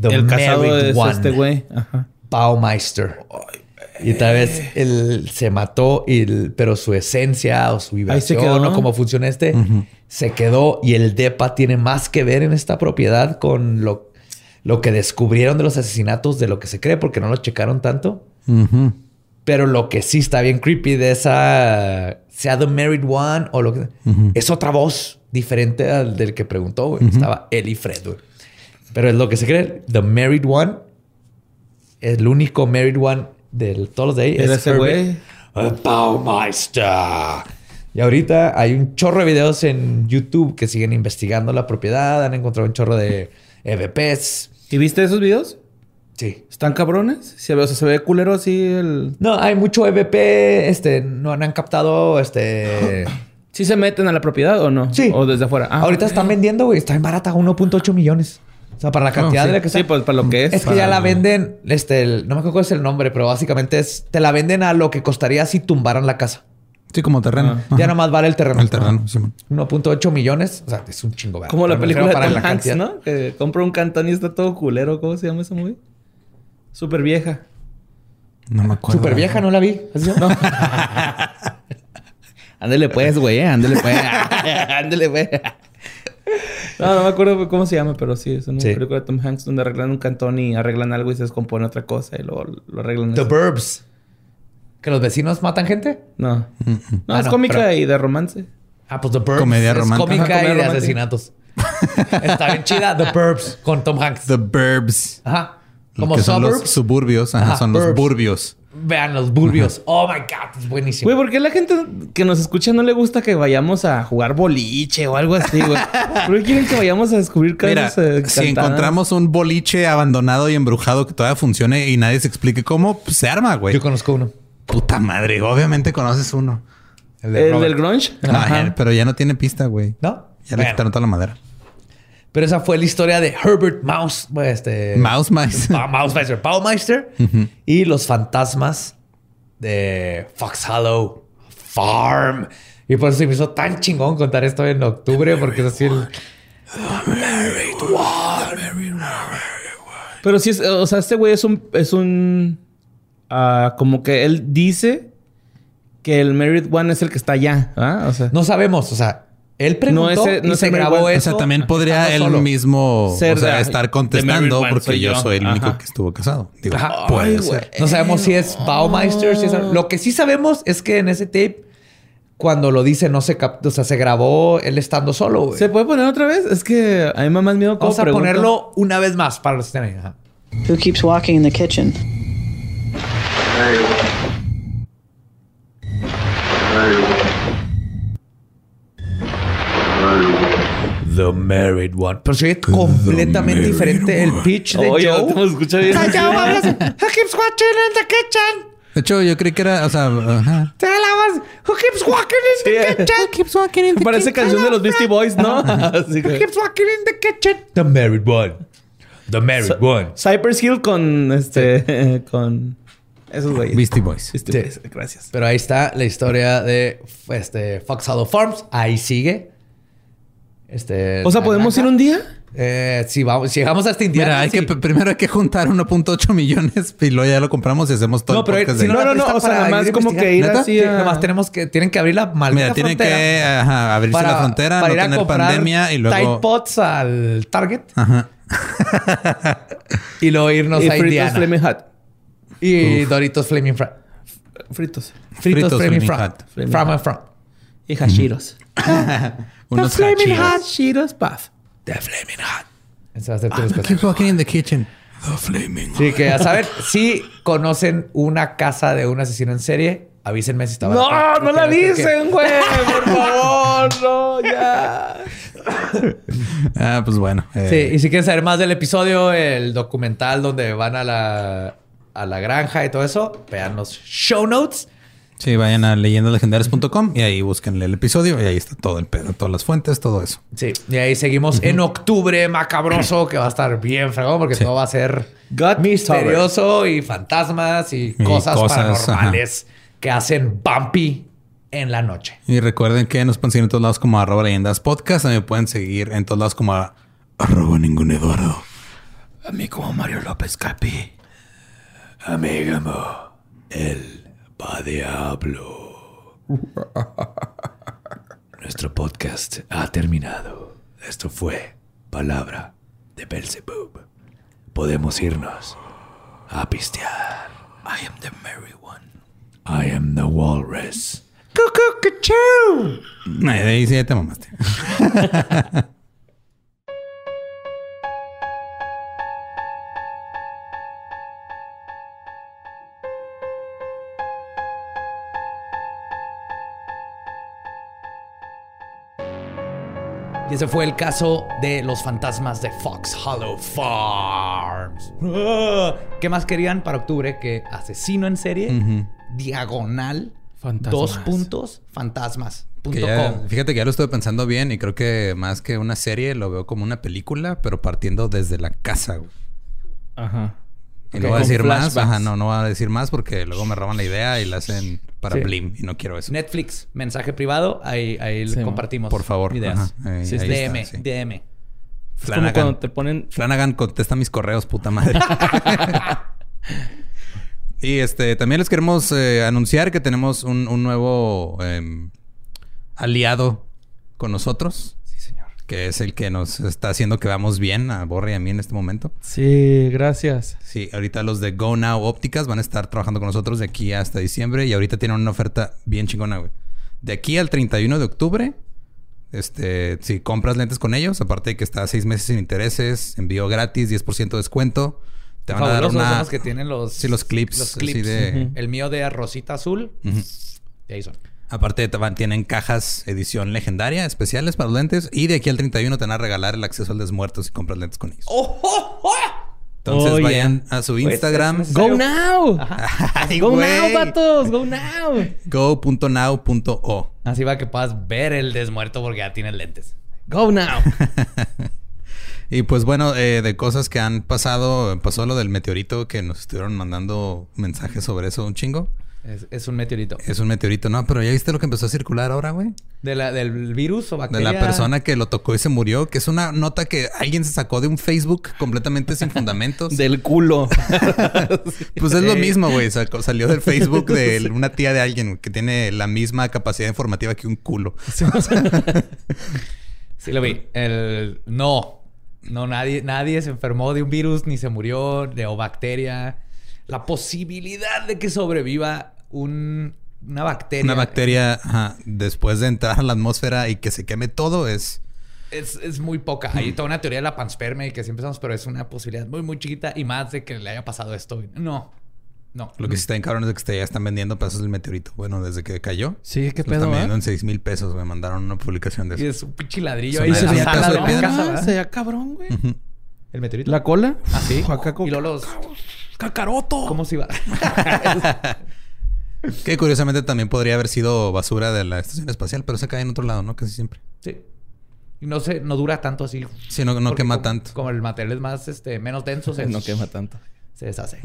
The el casado married es one. este güey. Ajá. Baumeister. Y tal vez él se mató, y el- pero su esencia o su vibración quedó, ¿no? o cómo funciona este, se quedó. Y el DEPA tiene más que ver en esta propiedad con lo, lo que descubrieron de los asesinatos, de lo que se cree, porque no lo checaron tanto. Ujú. Pero lo que sí está bien creepy de esa, sea The Married One o lo que es otra voz diferente al del que preguntó. güey. Estaba él y Fred. güey. Pero es lo que se cree. The Married One, el único Married One de todos los de ahí. Era es ese güey. Baumeister. Y ahorita hay un chorro de videos en YouTube que siguen investigando la propiedad. Han encontrado un chorro de EVPs. ¿Y viste esos videos? Sí. ¿Están cabrones? Se ve, o sea, se ve culero así el... No, hay mucho EVP. Este, no han captado este. ¿Sí se meten a la propiedad o no? Sí. O desde afuera. Ah, Ahorita están vendiendo, güey. Está en barata, 1.8 millones. O sea, para la cantidad sí. de la que Sí, está. pues para lo que es. es que para- ya la venden, este, el- no me acuerdo cuál es el nombre, pero básicamente es, te la venden a lo que costaría si tumbaran la casa. Sí, como terreno. Ah. Ya nomás vale el terreno. El terreno, Simón. 1.8 millones. O sea, es un chingo. ¿verdad? Como la película de Tom para la Hanks, cantidad. ¿no? Que compra un cantón y está todo culero. ¿Cómo se llama esa movie? Súper vieja. No me acuerdo. Súper vieja, no la vi. ¿Así? No. Ándele pues, güey. eh, Ándele pues. Ándele pues. No, no me acuerdo cómo se llama, pero sí, es una Sí. película de Tom Hanks donde arreglan un cantón y arreglan algo y se descompone otra cosa y luego lo arreglan. The. Burbs. ¿Que los vecinos matan gente? No. No, Ah, es no, cómica pero- y de romance. Ah, pues The Burbs. Comedia es romántica. cómica Ajá, y comedia de romántica. asesinatos. Está bien chida. The Burbs con Tom Hanks. The Burbs. Ajá. Como que son los suburbios. Ajá, Ajá, son los burbios. Vean los burbios. Oh my God, es buenísimo. Güey, ¿por qué a la gente que nos escucha no le gusta que vayamos a jugar boliche o algo así, güey? ¿Por qué quieren que vayamos a descubrir Mira, casos eh, si encontramos un boliche abandonado y embrujado que todavía funcione y nadie se explique cómo, pues se arma, güey. Yo conozco uno. Puta madre, obviamente conoces uno. El ¿El Robert. del grunge? Ajá. ya, pero ya no tiene pista, güey. ¿No? Ya le Bueno, quitaron toda la madera. Pero esa fue la historia de Herbert Mouse. Este, Mouse Mice. Ba- Mausmeister. Baumeister. Y los fantasmas de Fox Hollow Farm. Y por eso se me hizo tan chingón contar esto en octubre, porque es así el... Pero sí, es, o sea, este güey es un... Es un ah, como que él dice que el Married One es el que está allá. ¿ah? O sea, No sabemos, o sea, él preguntó No, ese- no y se grabó eso. O sea, también podría él solo. mismo Ser o sea, de- estar contestando one porque yo yo. soy el único Ajá. que estuvo casado. Digo, Ajá. puede Ay, ser. No sabemos si es Baumeister, si es... Lo que sí sabemos es que en ese tape, cuando lo dice, no se captó, o sea, se grabó él estando solo, güey. ¿Se puede poner otra vez? Es que a mí me da más miedo Vamos a pregunta. ponerlo una vez más para los que estén ahí. Who keeps walking in the kitchen? The Married One. Pero se completamente diferente el pitch de Oye, Joe. te escucha bien. Joe habla así, Who keeps watching in the kitchen? De hecho, yo creí que era, o sea, ajá. Tell us who keeps walking in the Sí. kitchen? Keeps walking in the Parece canción de los Beastie Boys, ¿no? Así Who keeps walking in the kitchen? The Married One. The Married One. Cypress Hill con este con esos güeyes. Beastie Boys. Beastie Sí. Boys, Gracias. Pero ahí está la historia de este, Fox Hollow Farms. Ahí sigue. Este, O sea, ¿podemos ir un día? Eh, si, vamos, si llegamos hasta Indiana. Mira, hay sí. que primero hay que juntar 1.8 millones y luego ya lo compramos y hacemos todo No, el pero podcast si de no. No, no, o sea, nada más como que ir ¿Neta? así Sí, a... nomás tenemos que, tienen que abrir la maldita Mira, tienen frontera que ajá, abrirse para- la frontera, para no ir tener pandemia y luego. Tide Pods al Target Ajá. y luego irnos y a fritos Indiana. Flaming Hot. Y Doritos Flaming Fry. Fritos. Fritos, Fritos Flaming. Hot. Flaming From Hot. and from. Y Unos Flaming. Hot Cheetos Puff. The Flaming Hot. Esa va a ser tu respuesta. walking in the kitchen. The flaming. Sí, que a saber, si conocen una casa de un asesino en serie, avísenme si está No, no la dicen, güey. Por favor, no, ya. Ah, pues bueno. eh, Sí, y si quieren saber más del episodio, el documental donde van a la, a la granja y todo eso, vean los show notes. Sí, vayan a leyendalegendarias.com y ahí búsquenle el episodio y ahí está todo el pedo, todas las fuentes, todo eso. Sí, y ahí seguimos en octubre macabroso, que va a estar bien fregón, porque Sí. todo va a ser God misterioso y fantasmas y, Y cosas, cosas, paranormales que hacen bumpy en la noche. Y recuerden que nos pueden seguir en todos lados como arroba leyendas podcast. También pueden seguir en todos lados como a- arroba ningún Eduardo. A mí como Mario López Capi. Amigamo, el va diablo. Nuestro podcast ha terminado. Esto fue Palabra de Belzebub. Podemos irnos a pistear. I am the merry one. I am the walrus. Cuckoo, de ahí sí ya te mamaste. Y ese fue el caso de los fantasmas de Fox Hollow Farms. Ah, ¿Qué más querían para octubre que asesino en serie, diagonal, Fantasmas. dos puntos, fantasmas. Que ya- fíjate que ya lo estuve pensando bien y creo que más que una serie lo veo como una película, pero partiendo desde la casa. güey. Ajá. Y no voy a decir más. Ajá, no, no voy a decir más porque luego me roban la idea y la hacen para Sí. Blim y no quiero eso. Netflix, mensaje privado, ahí, ahí Sí, compartimos. Por favor. Ideas. Ajá, ahí- Sí, ahí DM, está, sí. DM. Es como Flanagan. cuando te ponen... Flanagan contesta mis correos, puta madre. y este también les queremos eh, anunciar que tenemos un, un nuevo em, aliado con nosotros. Que es el que nos está haciendo que vamos bien a Borre y a mí en este momento. Sí, gracias. Sí, ahorita los de Go Now Ópticas van a estar trabajando con nosotros de aquí hasta diciembre y ahorita tienen una oferta bien chingona, güey. De aquí al 31 de octubre, este, si compras lentes con ellos, aparte de que está a seis meses sin intereses, envío gratis, 10% de descuento, te van a dar son los que tienen los, Sí, los clips, Los clips. de-. El mío de rosita azul. Ahí son. Aparte tienen cajas edición legendaria especiales para los lentes y de aquí al 31 te van a regalar el acceso al desmuerto si compras lentes con ellos. ¡Oh, oh, oh! Entonces Oh, yeah. vayan a su Pues, Instagram. ¡Go now! Ay, ¡Go now, vatos! ¡Go now! Go.now.o. Así va que puedas ver el desmuerto porque ya tienes lentes. ¡Go now! Y pues bueno, eh, de cosas que han pasado, pasó lo del meteorito que nos estuvieron mandando mensajes sobre eso un chingo. Es, es un meteorito. Es un meteorito, ¿no? Pero ya viste lo que empezó a circular ahora, güey. De la, ¿Del virus o De bacteria? la persona que lo tocó y se murió, que es una nota que alguien se sacó de un Facebook completamente sin fundamentos. Del culo. Pues es lo mismo, güey. Sacó- salió del Facebook de una tía de alguien que tiene la misma capacidad informativa que un culo. Sí, lo vi. El... No. No, nadie, nadie se enfermó de un virus ni se murió de o bacteria. La posibilidad de que sobreviva un, una bacteria. Una bacteria, ajá, después de entrar a la atmósfera y que se queme todo, es Es, es muy poca. Hay toda una teoría de la panspermia y que siempre empezamos, pero es una posibilidad muy, muy chiquita y más de que le haya pasado esto. No. No. Lo que sí está bien cabrón es que ya están vendiendo pedazos del meteorito. Bueno, desde que cayó. Sí, qué Lo pedo, están ¿eh? vendiendo en 6 mil pesos. Me mandaron una publicación de Y eso. es un pinche ladrillo ahí. en la se veía sala caso de de la piedra. casa, Ah, cabrón, güey. El meteorito. La cola. Ah, sí. Acá como- Y luego los... ¡Cacaroto! ¿Cómo se iba? Que curiosamente también podría haber sido basura de la estación espacial, pero se cae en otro lado, ¿no? Casi siempre. sí. Y no se... No dura tanto así. Sí, no, no quema como- tanto. Como el material es más, este... Menos denso. Se, No quema tanto. Se deshace.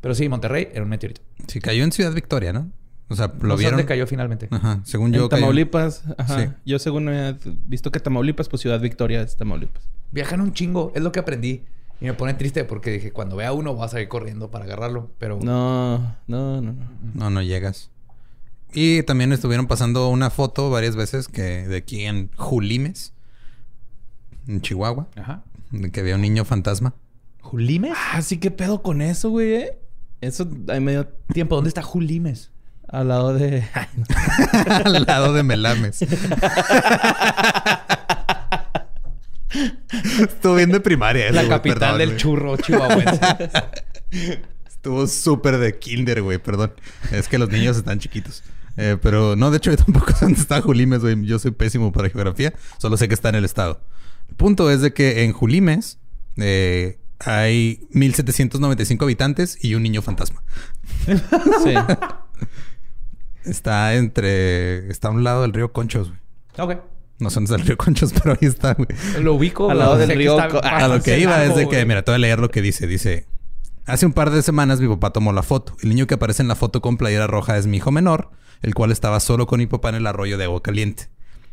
Pero sí, Monterrey era un meteorito. Sí, cayó en Ciudad Victoria, ¿no? O sea, No lo sé vieron. dónde cayó finalmente. Ajá, según yo. en cayó- Tamaulipas. Ajá. Sí. Yo según he visto que Tamaulipas, pues Ciudad Victoria es Tamaulipas. Viajan un chingo. Es lo que aprendí. Y me pone triste porque dije, cuando vea uno, voy a salir corriendo para agarrarlo. Pero... No, no, no, no. No, no llegas. Y también estuvieron pasando una foto varias veces que de aquí en Julimes, en Chihuahua, Ajá. de que había un niño fantasma. ¿Julimes? Ah, sí, qué pedo con eso, güey, eh. Eso ahí medio Tiempo, ¿dónde está Julimes? al lado de. al lado de Melames. Estuvo bien de primaria. La eso, güey, capital perdón, del güey. churro chihuahuense. Estuvo súper de kinder, güey, perdón. Es que los niños están chiquitos. Eh, pero no, de hecho, yo tampoco sé dónde está Julimes, güey. Yo soy pésimo para geografía. Solo sé que está en el estado. El punto es de que en Julimes eh, hay 1795 habitantes y un niño fantasma. Sí. Está entre. Está a un lado del río Conchos, güey. ok. No sé dónde está el río Conchos, pero ahí está, güey. Lo ubico. Al lado pero del río está A lo que iba es de que, güey. mira, te voy a leer lo que dice. Dice: Hace un par de semanas mi papá tomó la foto. El niño que aparece en la foto con playera roja es mi hijo menor, el cual estaba solo con mi papá en el arroyo de agua caliente.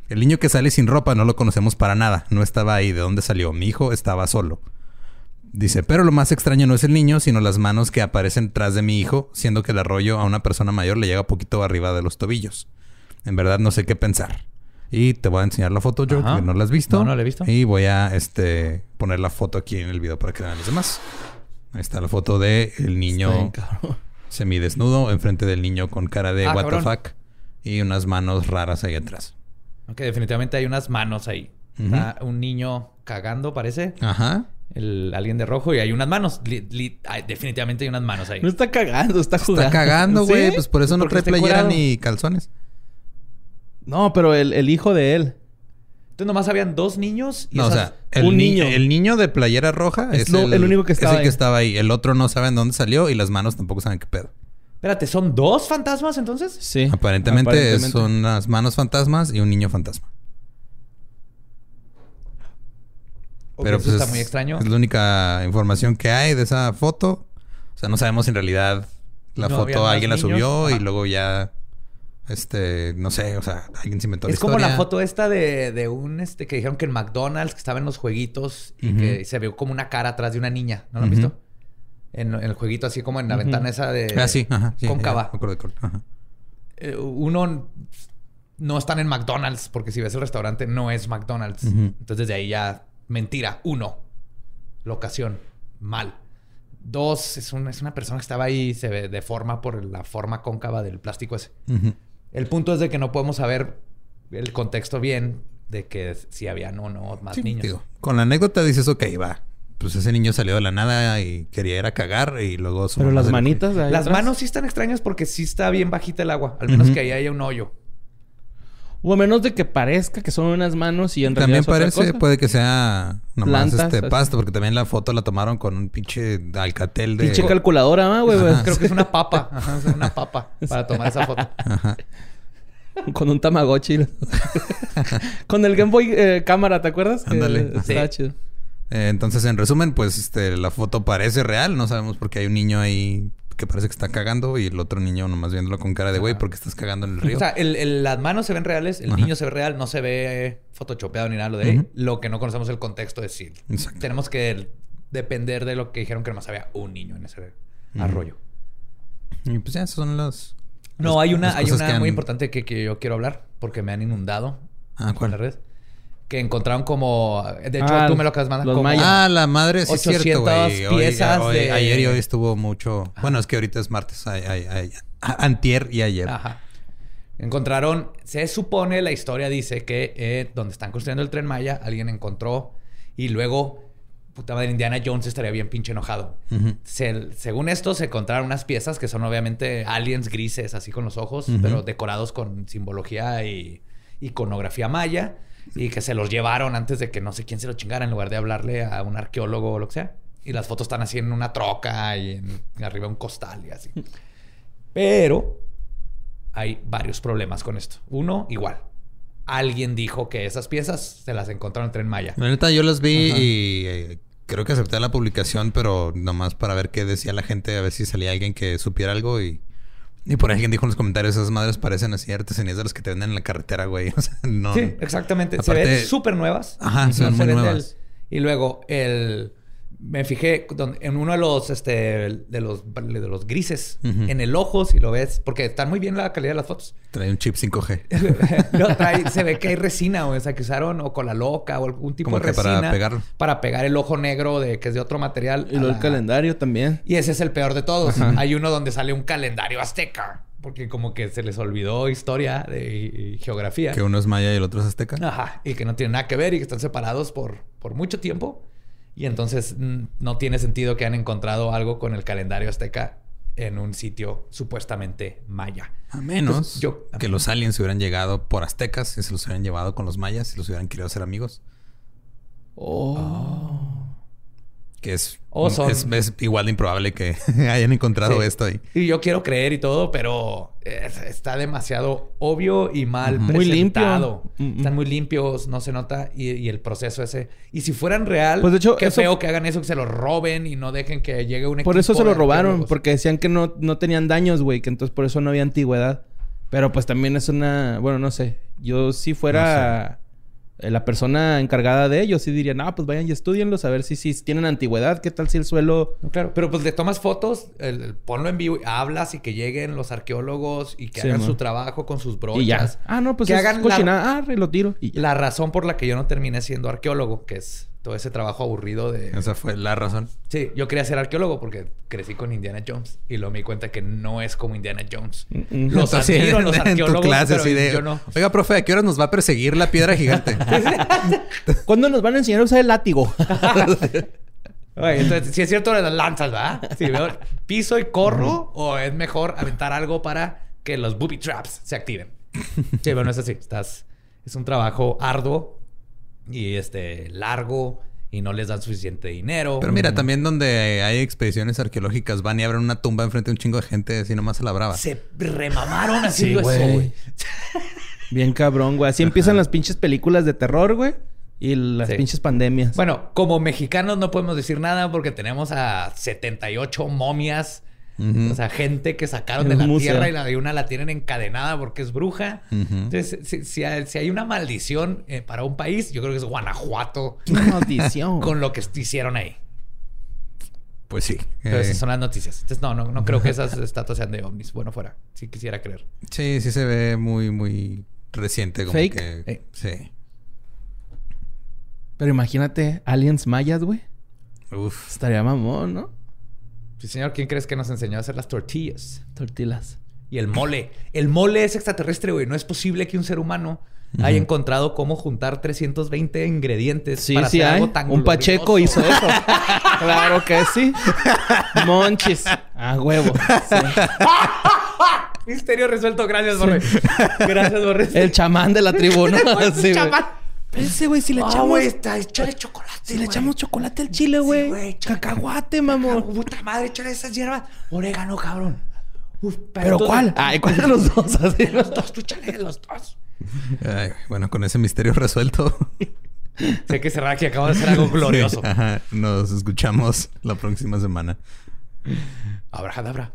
El niño que sale sin ropa no lo conocemos para nada. No estaba ahí. ¿De dónde salió? Mi hijo estaba solo. Dice, pero lo más extraño no es el niño, sino las manos que aparecen tras de mi hijo, siendo que el arroyo a una persona mayor le llega poquito arriba de los tobillos. En verdad no sé qué pensar. Y te voy a enseñar la foto, yo, Ajá. que no la has visto. No, no la he visto. Y voy a este poner la foto aquí en el video para que vean los demás. Ahí está la foto de el niño semidesnudo enfrente del niño con cara de Ah, what the cabrón. fuck y unas manos raras ahí atrás. Ok, definitivamente hay unas manos ahí. Está un niño cagando, parece. Ajá. El, alguien de rojo y hay unas manos. Li- li- ay, definitivamente hay unas manos ahí. No está cagando, está jugando. Está cagando, güey. ¿Sí? Pues por eso no trae playera ni calzones. No, pero el, el hijo de él. Entonces nomás habían dos niños y No, o esas- sea, el un niño. niño. El niño de playera roja Es es, lo- el único que es estaba el que ahí. estaba ahí. El otro no saben dónde salió y las manos tampoco saben qué pedo. Espérate, ¿son dos fantasmas entonces? Sí. Aparentemente, Aparentemente. son unas manos fantasmas y un niño fantasma. Pero eso pues está es- muy extraño. Es la única información que hay de esa foto. O sea, no sabemos si en realidad la No foto alguien la subió y luego ya este, no sé, o sea, alguien se inventó Es la como historia. la foto esta de, de un este que dijeron que en McDonald's que estaba en los jueguitos y que se vio como una cara atrás de una niña. ¿No lo han visto? En, en el jueguito, así como en la ventana esa de. Ah, sí, ajá, sí, cóncava. ya me acuerdo de ajá. Eh, uno no están en McDonald's, porque si ves el restaurante, no es McDonald's. Entonces de ahí ya, mentira. Uno, locación, mal. Dos, es, un- es una persona que estaba ahí y se ve- deforma por la forma cóncava del plástico ese. El punto es de que no podemos saber el contexto bien de que si habían o no más Sí, niños. con la anécdota dices, ok, va. Pues ese niño salió de la nada y quería ir a cagar y luego... su Pero las manitas de ahí Las atrás. manos sí están extrañas porque sí está bien bajita el agua. Al menos que ahí haya un hoyo. O a menos de que parezca que son unas manos y en También realidad otra parece, cosa. puede que sea nomás Plantas, este pasto, porque también la foto la tomaron con un pinche alcatel de... Pinche calculadora, ¿ah, güey. Ajá. Creo que es una papa. Ajá, es una papa para tomar esa foto. Ajá. Con un Tamagotchi. Con el Game Boy eh, cámara, ¿te acuerdas? Ándale. Estaba Sí. chido. Eh, entonces, en resumen, pues este, la foto parece real. No sabemos por qué hay un niño ahí que parece que está cagando y el otro niño nomás viéndolo con cara de güey porque estás cagando en el río. O sea, el- el- las manos se ven reales, el Ajá. niño se ve real, no se ve photoshopeado ni nada lo de ahí. Lo que no conocemos el contexto es si Exacto. tenemos que depender de lo que dijeron que nomás había un niño en ese arroyo. Y pues ya, esas son las... No, las- hay una, hay una han- muy importante que, que yo quiero hablar porque me han inundado Ah, en la red. Que encontraron como. De hecho, Ah, tú me lo acabas de mandar. los como- mayas. Ah, la madre, sí es cierto, 800 güey. Hoy- piezas hoy- de- Ayer y hoy estuvo mucho... Bueno, es que ahorita es martes. Ay, ay, ay. A- Antier y ayer. Ajá. Encontraron, se supone, la historia dice que eh, donde están construyendo el tren Maya, alguien encontró y luego puta madre, Indiana Jones estaría bien pinche enojado. Se- según esto, se encontraron unas piezas que son obviamente aliens grises, así con los ojos, pero decorados con simbología y iconografía maya, y que se los llevaron antes de que no sé quién se los chingara, en lugar de hablarle a un arqueólogo o lo que sea. Y las fotos están así en una troca y en, arriba un costal y así. Pero hay varios problemas con esto. Uno, igual. Alguien dijo que esas piezas se las encontraron en Tren Maya. La neta, yo las vi y eh, creo que acepté la publicación, pero nomás para ver qué decía la gente, a ver si salía alguien que supiera algo y... Y por ahí alguien dijo en los comentarios, esas madres parecen así artesanías de las que te venden en la carretera, güey. O sea, no... Sí, exactamente. Aparte- se ven súper nuevas. Ajá, se ven muy nuevas. Y luego el... Me fijé en uno de los, este, de los, de los grises, en el ojo, si lo ves, porque están muy bien la calidad de las fotos. Trae un chip 5G. No, trae- se ve que hay resina, o sea, que usaron o con la loca o algún tipo Como de que para resina. pegarlo. Para pegar el ojo negro de que es de otro material. Y luego el calendario también. Y ese es el peor de todos. Hay uno donde sale un calendario azteca. Porque como que se les olvidó historia de, y geografía. que uno es maya y el otro es azteca. Ajá. Y que no tienen nada que ver y que están separados por, por mucho tiempo. Y entonces mm, no tiene sentido que han encontrado algo con el calendario azteca en un sitio supuestamente maya. A menos Pues yo- que los aliens hubieran llegado por aztecas y se los hubieran llevado con los mayas y los hubieran querido hacer amigos. Que es, O son- es, es igual de improbable que hayan encontrado Sí. esto ahí. Y yo quiero creer y todo, pero es- está demasiado obvio y mal Muy presentado. limpio. Mm, mm. Están muy limpios, no se nota. Y, y el proceso ese. Y si fueran real, Pues, de hecho, qué eso- feo que hagan eso, que se lo roben y no dejen que llegue un Por eso equipo se lo robaron, porque decían que no, no tenían daños, güey, que entonces por eso no había antigüedad. Pero pues también es una, bueno, no sé, yo si fuera la persona encargada de ellos, sí diría, no, pues vayan y estudienlos a ver si, si tienen antigüedad, qué tal si el suelo... No, claro, pero pues le tomas fotos, el- el- ponlo en vivo, hablas y que lleguen los arqueólogos y que Sí, hagan man. su trabajo con sus brochas. Y ya. Ah, no, pues que es hagan la- cochinada. Ah, lo tiro. Y ya. La razón por la que yo no terminé siendo arqueólogo, que es todo ese trabajo aburrido de... Esa fue la razón. Sí, yo quería ser arqueólogo porque crecí con Indiana Jones y luego me di cuenta que no es como Indiana Jones. Mm. Los Así admiro, en- los en tu arqueólogos, clase, pero así de, yo no. Oiga, profe, ¿a qué hora nos va a perseguir la piedra gigante? ¿Cuándo nos van a enseñar a usar el látigo? Oye, entonces, si es cierto, las lanzas, ¿verdad? Si veo piso y corro, o es mejor aventar algo para que los booby traps se activen. Sí, bueno, es así. Estás, es un trabajo arduo y este largo y no les dan suficiente dinero. Pero mira, también donde hay expediciones arqueológicas van y abren una tumba enfrente de un chingo de gente así nomás a la brava. se remamaron haciendo Sí, eso, güey. Bien cabrón, güey. Así empiezan las pinches películas de terror, güey. Y las Sí. pinches pandemias. Bueno, como mexicanos no podemos decir nada porque tenemos a 78 momias. O sea, gente que sacaron de la museo. tierra y, la, y una la tienen encadenada porque es bruja. Entonces, si, si hay, si hay una maldición eh, para un país, yo creo que es Guanajuato ¡Qué maldición! con lo que hicieron ahí. Pues sí. Pero Eh, esas son las noticias. Entonces, no, no, no creo que esas estatuas sean de ovnis. Bueno, fuera. Si quisiera creer. sí, sí se ve muy, muy reciente. Como Fake. que- Eh. Sí. Pero imagínate, aliens mayas, güey. Uf. Estaría mamón, ¿no? Sí, señor, ¿quién crees que nos enseñó a hacer las tortillas? Tortillas. Y el mole. El mole es extraterrestre, güey. No es posible que un ser humano haya encontrado cómo juntar 320 ingredientes Sí, para sí hacer hay. algo tan Un Pacheco hizo eso. claro que sí. Monchis. A huevo. Sí. Misterio resuelto. Gracias, Borre. Gracias, Borre. El chamán de la tribuna. El Sí, güey. chamán. Ese güey, si le Ah, echamos... güey, está, échale chocolate. si le echamos chocolate al chile, güey. Cacahuate, Ah, mamón. Puta madre, échale esas hierbas. Orégano, cabrón. Uf, ¿Pero tú- cuál? Ay, ¿cuál de los dos? Así. Los dos, tú échale los dos. Ay, bueno, con ese misterio resuelto. Sé que cerrar aquí acabo de hacer algo glorioso. Sí, ajá. Nos escuchamos la próxima semana. Abrahadabra.